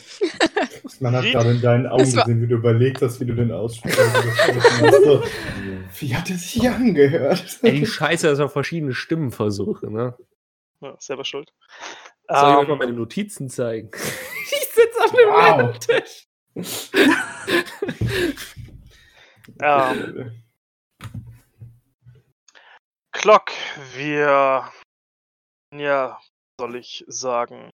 Man hat gerade in deinen Augen gesehen, wie du überlegt hast, wie du den aussprichst. so, wie hat er sich angehört? Ey, die Scheiße, dass ich auf verschiedene Stimmen versuche, ne? Ja, selber schuld. Soll ich euch mal Ähm, meine Notizen zeigen? ich sitze auf dem Wow. Tisch. ähm, Glock, wir, ja, soll ich sagen,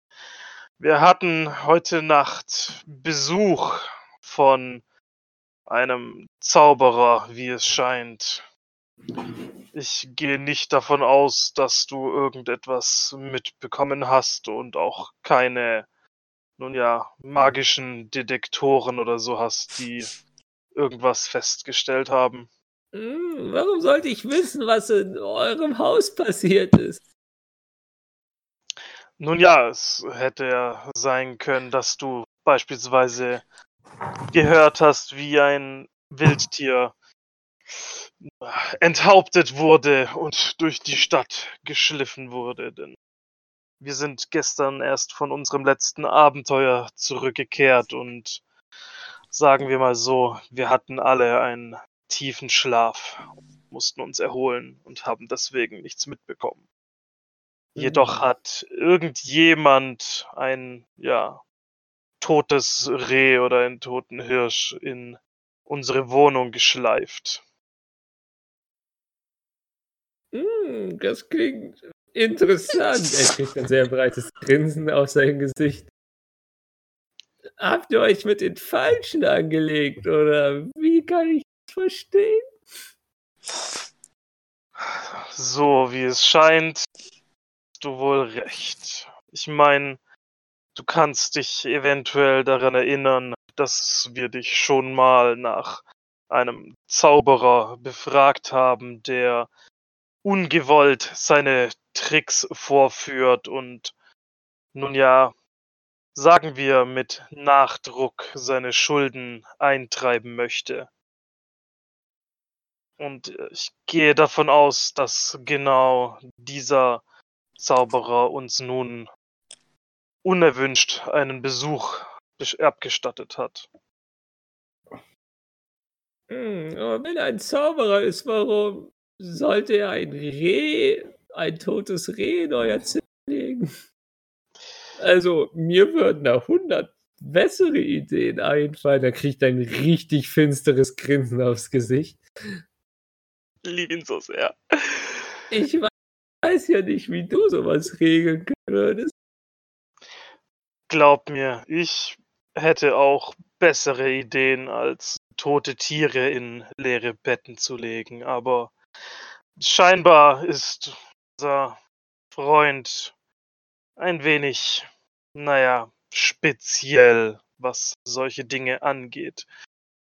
wir hatten heute Nacht Besuch von einem Zauberer, wie es scheint. Ich gehe nicht davon aus, dass du irgendetwas mitbekommen hast und auch keine, nun ja, magischen Detektoren oder so hast, die irgendwas festgestellt haben. Hm, warum sollte ich wissen, was in eurem Haus passiert ist? Nun ja, es hätte ja sein können, dass du beispielsweise gehört hast, wie ein Wildtier enthauptet wurde und durch die Stadt geschliffen wurde. Denn wir sind gestern erst von unserem letzten Abenteuer zurückgekehrt und sagen wir mal so, wir hatten alle ein tiefen Schlaf, mussten uns erholen und haben deswegen nichts mitbekommen. Jedoch Mhm. hat irgendjemand ein, ja, totes Reh oder einen toten Hirsch in unsere Wohnung geschleift. Hm, das klingt interessant. Er kriegt ein sehr breites Grinsen auf sein Gesicht. Habt ihr euch mit den Falschen angelegt oder wie kann ich das verstehen? So wie es scheint, du wohl recht. Ich meine, du kannst dich eventuell daran erinnern, dass wir dich schon mal nach einem Zauberer befragt haben, der ungewollt seine Tricks vorführt und nun ja, sagen wir mit Nachdruck seine Schulden eintreiben möchte. Und äh, ich gehe davon aus, dass genau dieser Zauberer uns nun unerwünscht einen Besuch abgestattet hat. Hm, aber wenn er ein Zauberer ist, warum sollte er ein Reh, ein totes Reh in euer Zimmer legen? Also, mir würden da hundert bessere Ideen einfallen. Da kriegt ein richtig finsteres Grinsen aufs Gesicht. Lieb ihn so sehr. Ich we- weiß ja nicht, wie du sowas regeln würdest. Glaub mir, ich hätte auch bessere Ideen, als tote Tiere in leere Betten zu legen, aber scheinbar ist unser Freund ein wenig, naja, speziell, was solche Dinge angeht.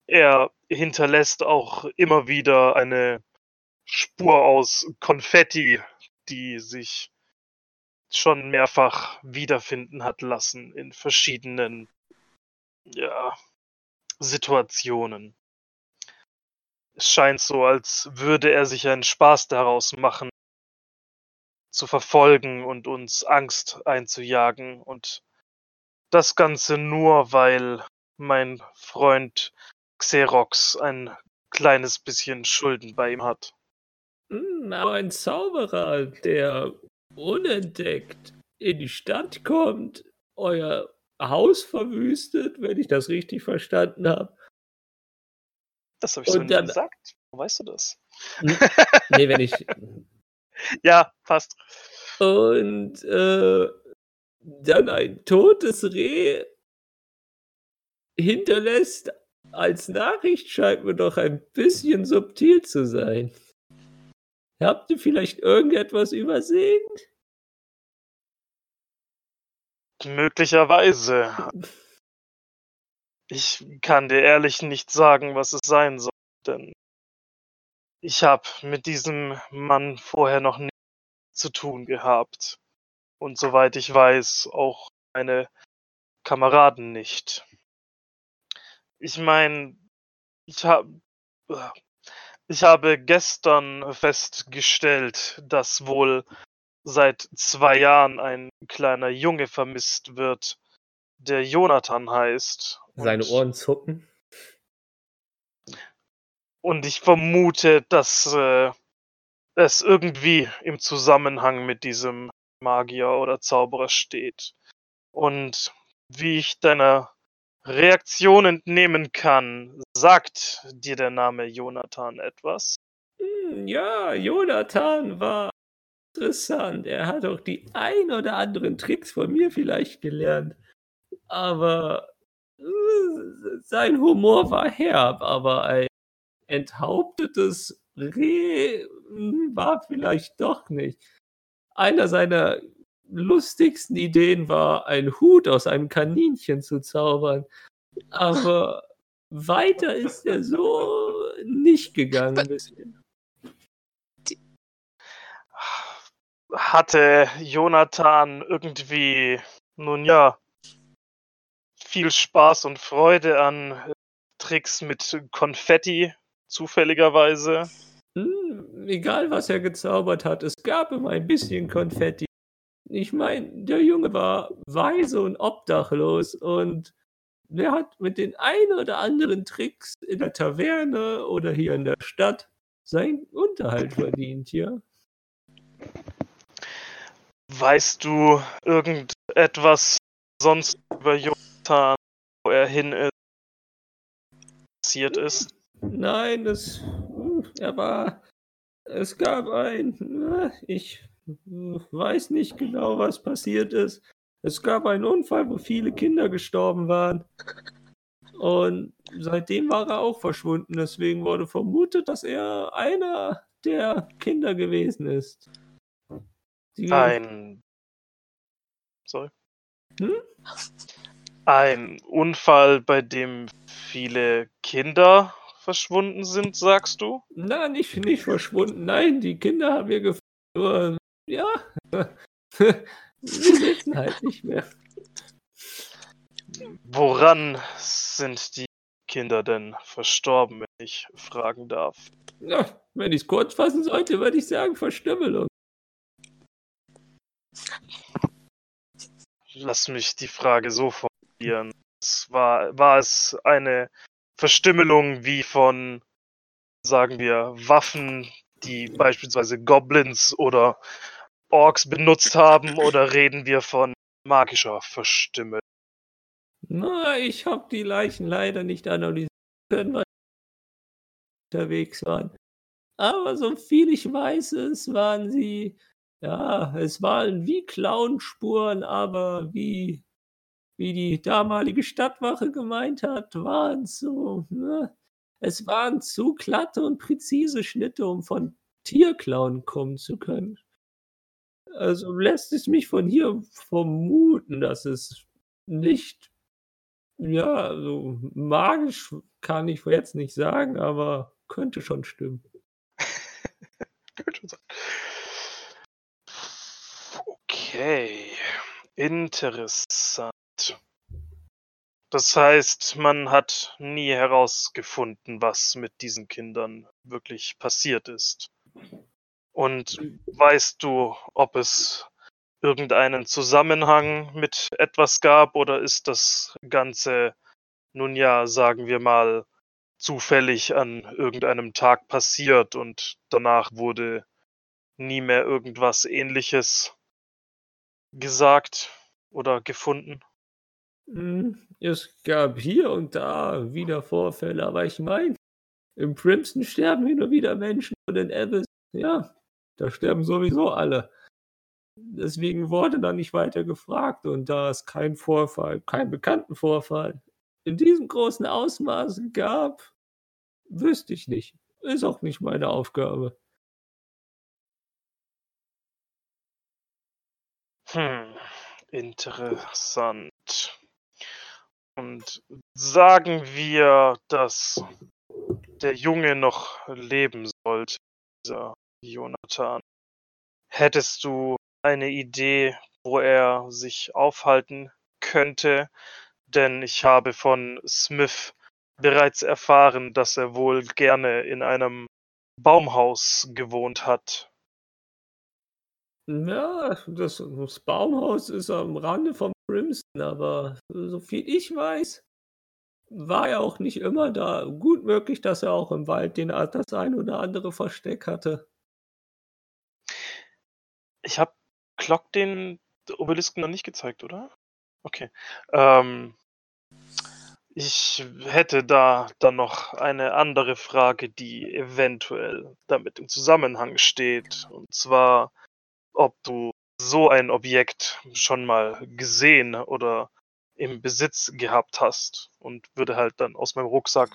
Er hinterlässt auch immer wieder eine Spur aus Konfetti, die sich schon mehrfach wiederfinden hat lassen in verschiedenen ja, Situationen. Es scheint so, als würde er sich einen Spaß daraus machen, zu verfolgen und uns Angst einzujagen. Und das Ganze nur, weil mein Freund Xerox ein kleines bisschen Schulden bei ihm hat. Hm, aber ein Zauberer, der unentdeckt in die Stadt kommt, euer Haus verwüstet, wenn ich das richtig verstanden habe. Das habe ich so nicht gesagt. Wo weißt du das? Nee, wenn ich. Ja, passt. Und äh, dann ein totes Reh hinterlässt als Nachricht, scheint mir doch ein bisschen subtil zu sein. Habt ihr vielleicht irgendetwas übersehen? Möglicherweise. Ich kann dir ehrlich nicht sagen, was es sein soll, denn ich habe mit diesem Mann vorher noch nichts zu tun gehabt. Und soweit ich weiß, auch meine Kameraden nicht. Ich meine, ich habe ich habe gestern festgestellt, dass wohl seit zwei Jahren ein kleiner Junge vermisst wird, der Jonathan heißt. Seine Und- Ohren zucken. Und ich vermute, dass äh, es irgendwie im Zusammenhang mit diesem Magier oder Zauberer steht. Und wie ich deiner Reaktion entnehmen kann, sagt dir der Name Jonathan etwas? Hm, ja, Jonathan war interessant. Er hat auch die ein oder anderen Tricks von mir vielleicht gelernt. Aber äh, sein Humor war herb, aber ein enthauptetes Reh hm, war vielleicht doch nicht. Einer seiner lustigsten Ideen war, einen Hut aus einem Kaninchen zu zaubern. Aber weiter ist er so nicht gegangen. Hatte Jonathan irgendwie, nun ja, viel Spaß und Freude an äh, Tricks mit Konfetti, zufälligerweise? Hm, egal, was er gezaubert hat, es gab immer ein bisschen Konfetti. Ich meine, der Junge war weise und obdachlos und der hat mit den ein oder anderen Tricks in der Taverne oder hier in der Stadt seinen Unterhalt verdient, ja. Weißt du irgendetwas sonst über Jonathan, wo er hin ist, passiert ist? Nein, es, er war, es gab ein, ich weiß nicht genau, was passiert ist. Es gab einen Unfall, wo viele Kinder gestorben waren. Und seitdem war er auch verschwunden. Deswegen wurde vermutet, dass er einer der Kinder gewesen ist. Die ein. Sorry. Hm? Ein Unfall, bei dem viele Kinder verschwunden sind, sagst du? Nein, nicht, nicht verschwunden. Nein, die Kinder haben wir gefunden. Ja. Sie wissen halt nicht mehr. Woran sind die Kinder denn verstorben, wenn ich fragen darf? Ja, wenn ich es kurz fassen sollte, würde ich sagen Verstümmelung. Lass mich die Frage so formulieren. Es war, war es eine Verstümmelung wie von, sagen wir, Waffen, die beispielsweise Goblins oder Orks benutzt haben, oder reden wir von magischer Verstümmelung? Na, ich habe die Leichen leider nicht analysieren können, weil sie unterwegs waren. Aber so viel ich weiß, es waren sie, ja, es waren wie Clownspuren, aber wie, wie die damalige Stadtwache gemeint hat, waren es so, ne? Es waren zu glatte und präzise Schnitte, um von Tierklauen kommen zu können. Also lässt es mich von hier vermuten, dass es nicht ja, also magisch kann ich jetzt nicht sagen, aber könnte schon stimmen. könnte schon sein. Okay, interessant. Das heißt, man hat nie herausgefunden, was mit diesen Kindern wirklich passiert ist. Und weißt du, ob es irgendeinen Zusammenhang mit etwas gab oder ist das Ganze nun ja, sagen wir mal, zufällig an irgendeinem Tag passiert und danach wurde nie mehr irgendwas ähnliches gesagt oder gefunden? Hm, es gab hier und da wieder Vorfälle, aber ich meine, im Crimson sterben hin und wieder Menschen und in Abyss, ja, da sterben sowieso alle. Deswegen wurde da nicht weiter gefragt und da es keinen Vorfall, keinen bekannten Vorfall in diesem großen Ausmaß gab, wüsste ich nicht. Ist auch nicht meine Aufgabe. Hm, interessant. Und sagen wir, dass der Junge noch leben sollte, dieser Jonathan. Hättest du eine Idee, wo er sich aufhalten könnte, denn ich habe von Smith bereits erfahren, dass er wohl gerne in einem Baumhaus gewohnt hat. Ja, das, das Baumhaus ist am Rande vom Crimson, aber so viel ich weiß, war er auch nicht immer da. Gut möglich, dass er auch im Wald den, das ein oder andere Versteck hatte. Ich habe Clock den Obelisken noch nicht gezeigt, oder? Okay. Ähm, ich hätte da dann noch eine andere Frage, die eventuell damit im Zusammenhang steht. Und zwar, ob du so ein Objekt schon mal gesehen oder im Besitz gehabt hast. Und würde halt dann aus meinem Rucksack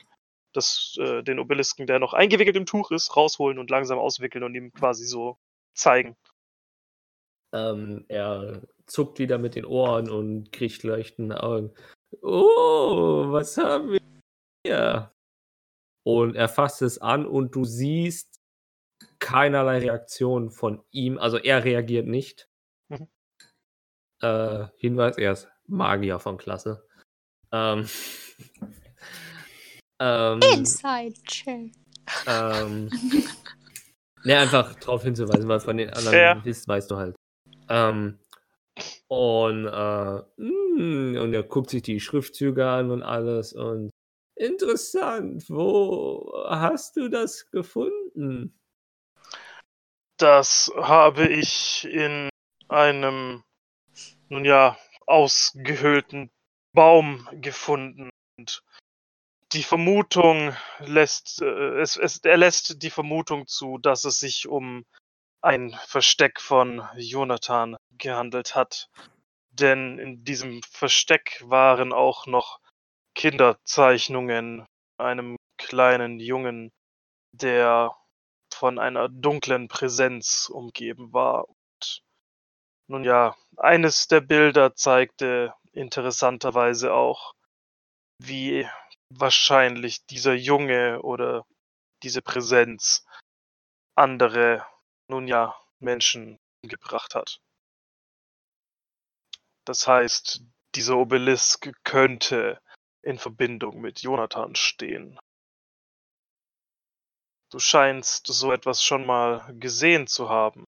das, äh, den Obelisken, der noch eingewickelt im Tuch ist, rausholen und langsam auswickeln und ihm quasi so zeigen. Ähm, er zuckt wieder mit den Ohren und kriegt leuchtende Augen. Oh, was haben wir hier? Und er fasst es an und du siehst keinerlei Reaktion von ihm. Also er reagiert nicht. Mhm. Äh, Hinweis, er ist Magier von Klasse. Ähm, ähm, Inside Check. Ähm, ne, einfach darauf hinzuweisen, weil von den anderen ja. wisst, weißt du halt. Ähm, Und, äh, mm, und er guckt sich die Schriftzüge an und alles. Und interessant, wo hast du das gefunden? Das habe ich in einem, nun ja, ausgehöhlten Baum gefunden. Und die Vermutung lässt, äh, es, es, er lässt die Vermutung zu, dass es sich um ein Versteck von Jonathan gehandelt hat. Denn in diesem Versteck waren auch noch Kinderzeichnungen einem kleinen Jungen, der von einer dunklen Präsenz umgeben war. Und nun ja, eines der Bilder zeigte interessanterweise auch, wie wahrscheinlich dieser Junge oder diese Präsenz andere, nun ja, Menschen umgebracht hat. Das heißt, dieser Obelisk könnte in Verbindung mit Jonathan stehen. Du scheinst so etwas schon mal gesehen zu haben.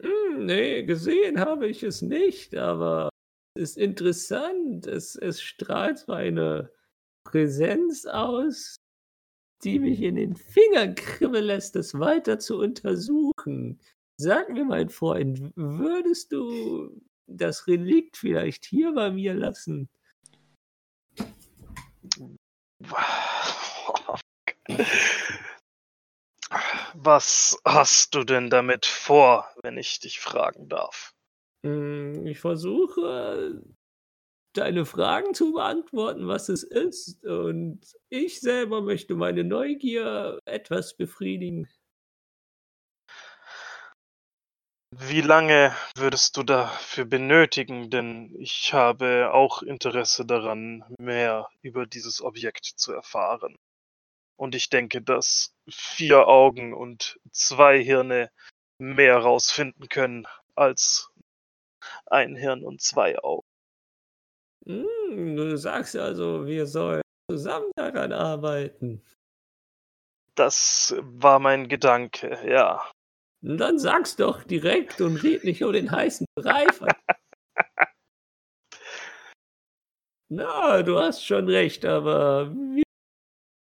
Hm, nee, gesehen habe ich es nicht, aber es ist interessant. Es, es strahlt so eine Präsenz aus, die mich in den Fingern kribbeln lässt, es weiter zu untersuchen. Sag mir, mein Freund, würdest du das Relikt vielleicht hier bei mir lassen? Was hast du denn damit vor, wenn ich dich fragen darf? Hm, ich versuche, deine Fragen zu beantworten, was es ist. Und ich selber möchte meine Neugier etwas befriedigen. Wie lange würdest du dafür benötigen? Denn ich habe auch Interesse daran, mehr über dieses Objekt zu erfahren. Und ich denke, dass vier Augen und zwei Hirne mehr rausfinden können als ein Hirn und zwei Augen. Hm, du sagst also, wir sollen zusammen daran arbeiten. Das war mein Gedanke, ja. Dann sag's doch direkt und red nicht um den heißen Brei. Na, du hast schon recht, aber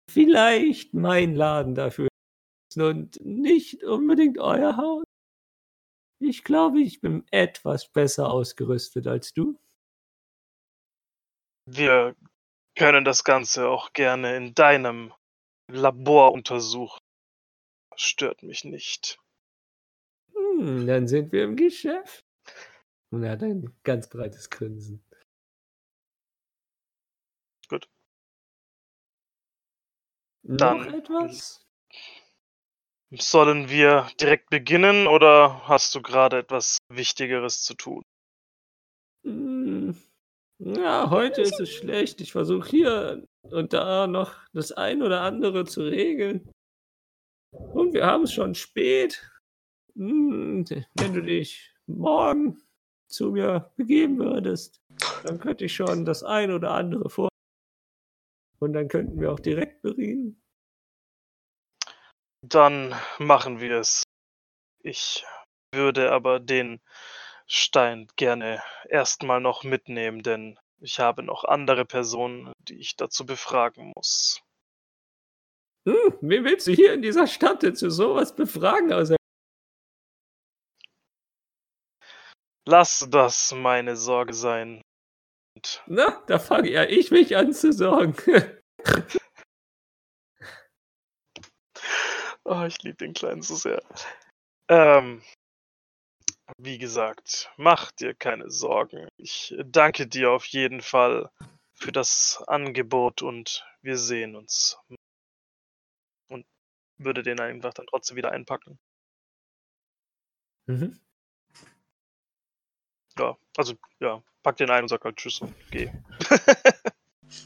vielleicht mein Laden dafür und nicht unbedingt euer Haus. Ich glaube, ich bin etwas besser ausgerüstet als du. Wir können das Ganze auch gerne in deinem Labor untersuchen. Das stört mich nicht. Hm, dann sind wir im Geschäft. Und er hat ein ganz breites Grinsen. Gut. Noch Dann- etwas? Sollen wir direkt beginnen oder hast du gerade etwas Wichtigeres zu tun? Hm, Ja, heute ist es schlecht. Ich versuche hier und da noch das ein oder andere zu regeln. Und wir haben es schon spät. Hm, Wenn du dich morgen zu mir begeben würdest, dann könnte ich schon das ein oder andere vor. Und dann könnten wir auch direkt bereden. Dann machen wir es. Ich würde aber den Stein gerne erstmal noch mitnehmen, denn ich habe noch andere Personen, die ich dazu befragen muss. Hm, wen willst du hier in dieser Stadt denn zu sowas befragen? Also, Lass das meine Sorge sein. Und na, da fange ja ich mich an zu sorgen. Oh, ich liebe den Kleinen so sehr. Ähm, wie gesagt, mach dir keine Sorgen. Ich danke dir auf jeden Fall für das Angebot und wir sehen uns. Und würde den einfach dann trotzdem wieder einpacken. mhm. Ja, also ja, pack den ein und sag halt Tschüss und geh.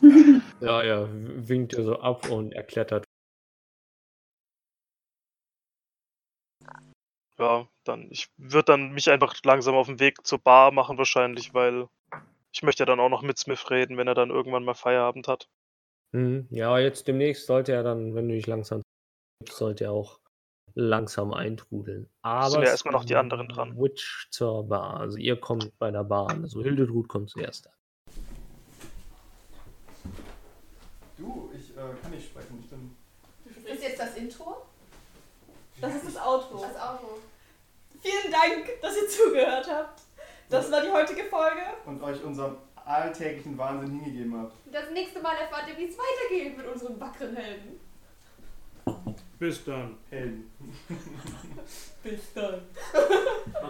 Ja, er winkt dir so ab und er klettert. Ja, dann ich würde dann mich einfach langsam auf den Weg zur Bar machen wahrscheinlich, weil ich möchte ja dann auch noch mit Smith reden, wenn er dann irgendwann mal Feierabend hat. Mhm. Ja, jetzt demnächst sollte er dann, wenn du dich langsam sollte er auch langsam eintrudeln. Aber Sind ja erstmal noch die anderen dran. Witch zur Bar. Also ihr kommt bei der Bar an. Also Hildetrud kommt zuerst an. Du, ich äh, kann nicht sprechen. Ich bin Ist jetzt das Intro? Das ist das Outro. Das Auto. Vielen Dank, dass ihr zugehört habt. Das war die heutige Folge. und euch unserem alltäglichen Wahnsinn hingegeben habt. Das nächste Mal erfahrt ihr, wie es weitergeht mit unseren wackeren Helden. Bis dann. Helden. Bis dann.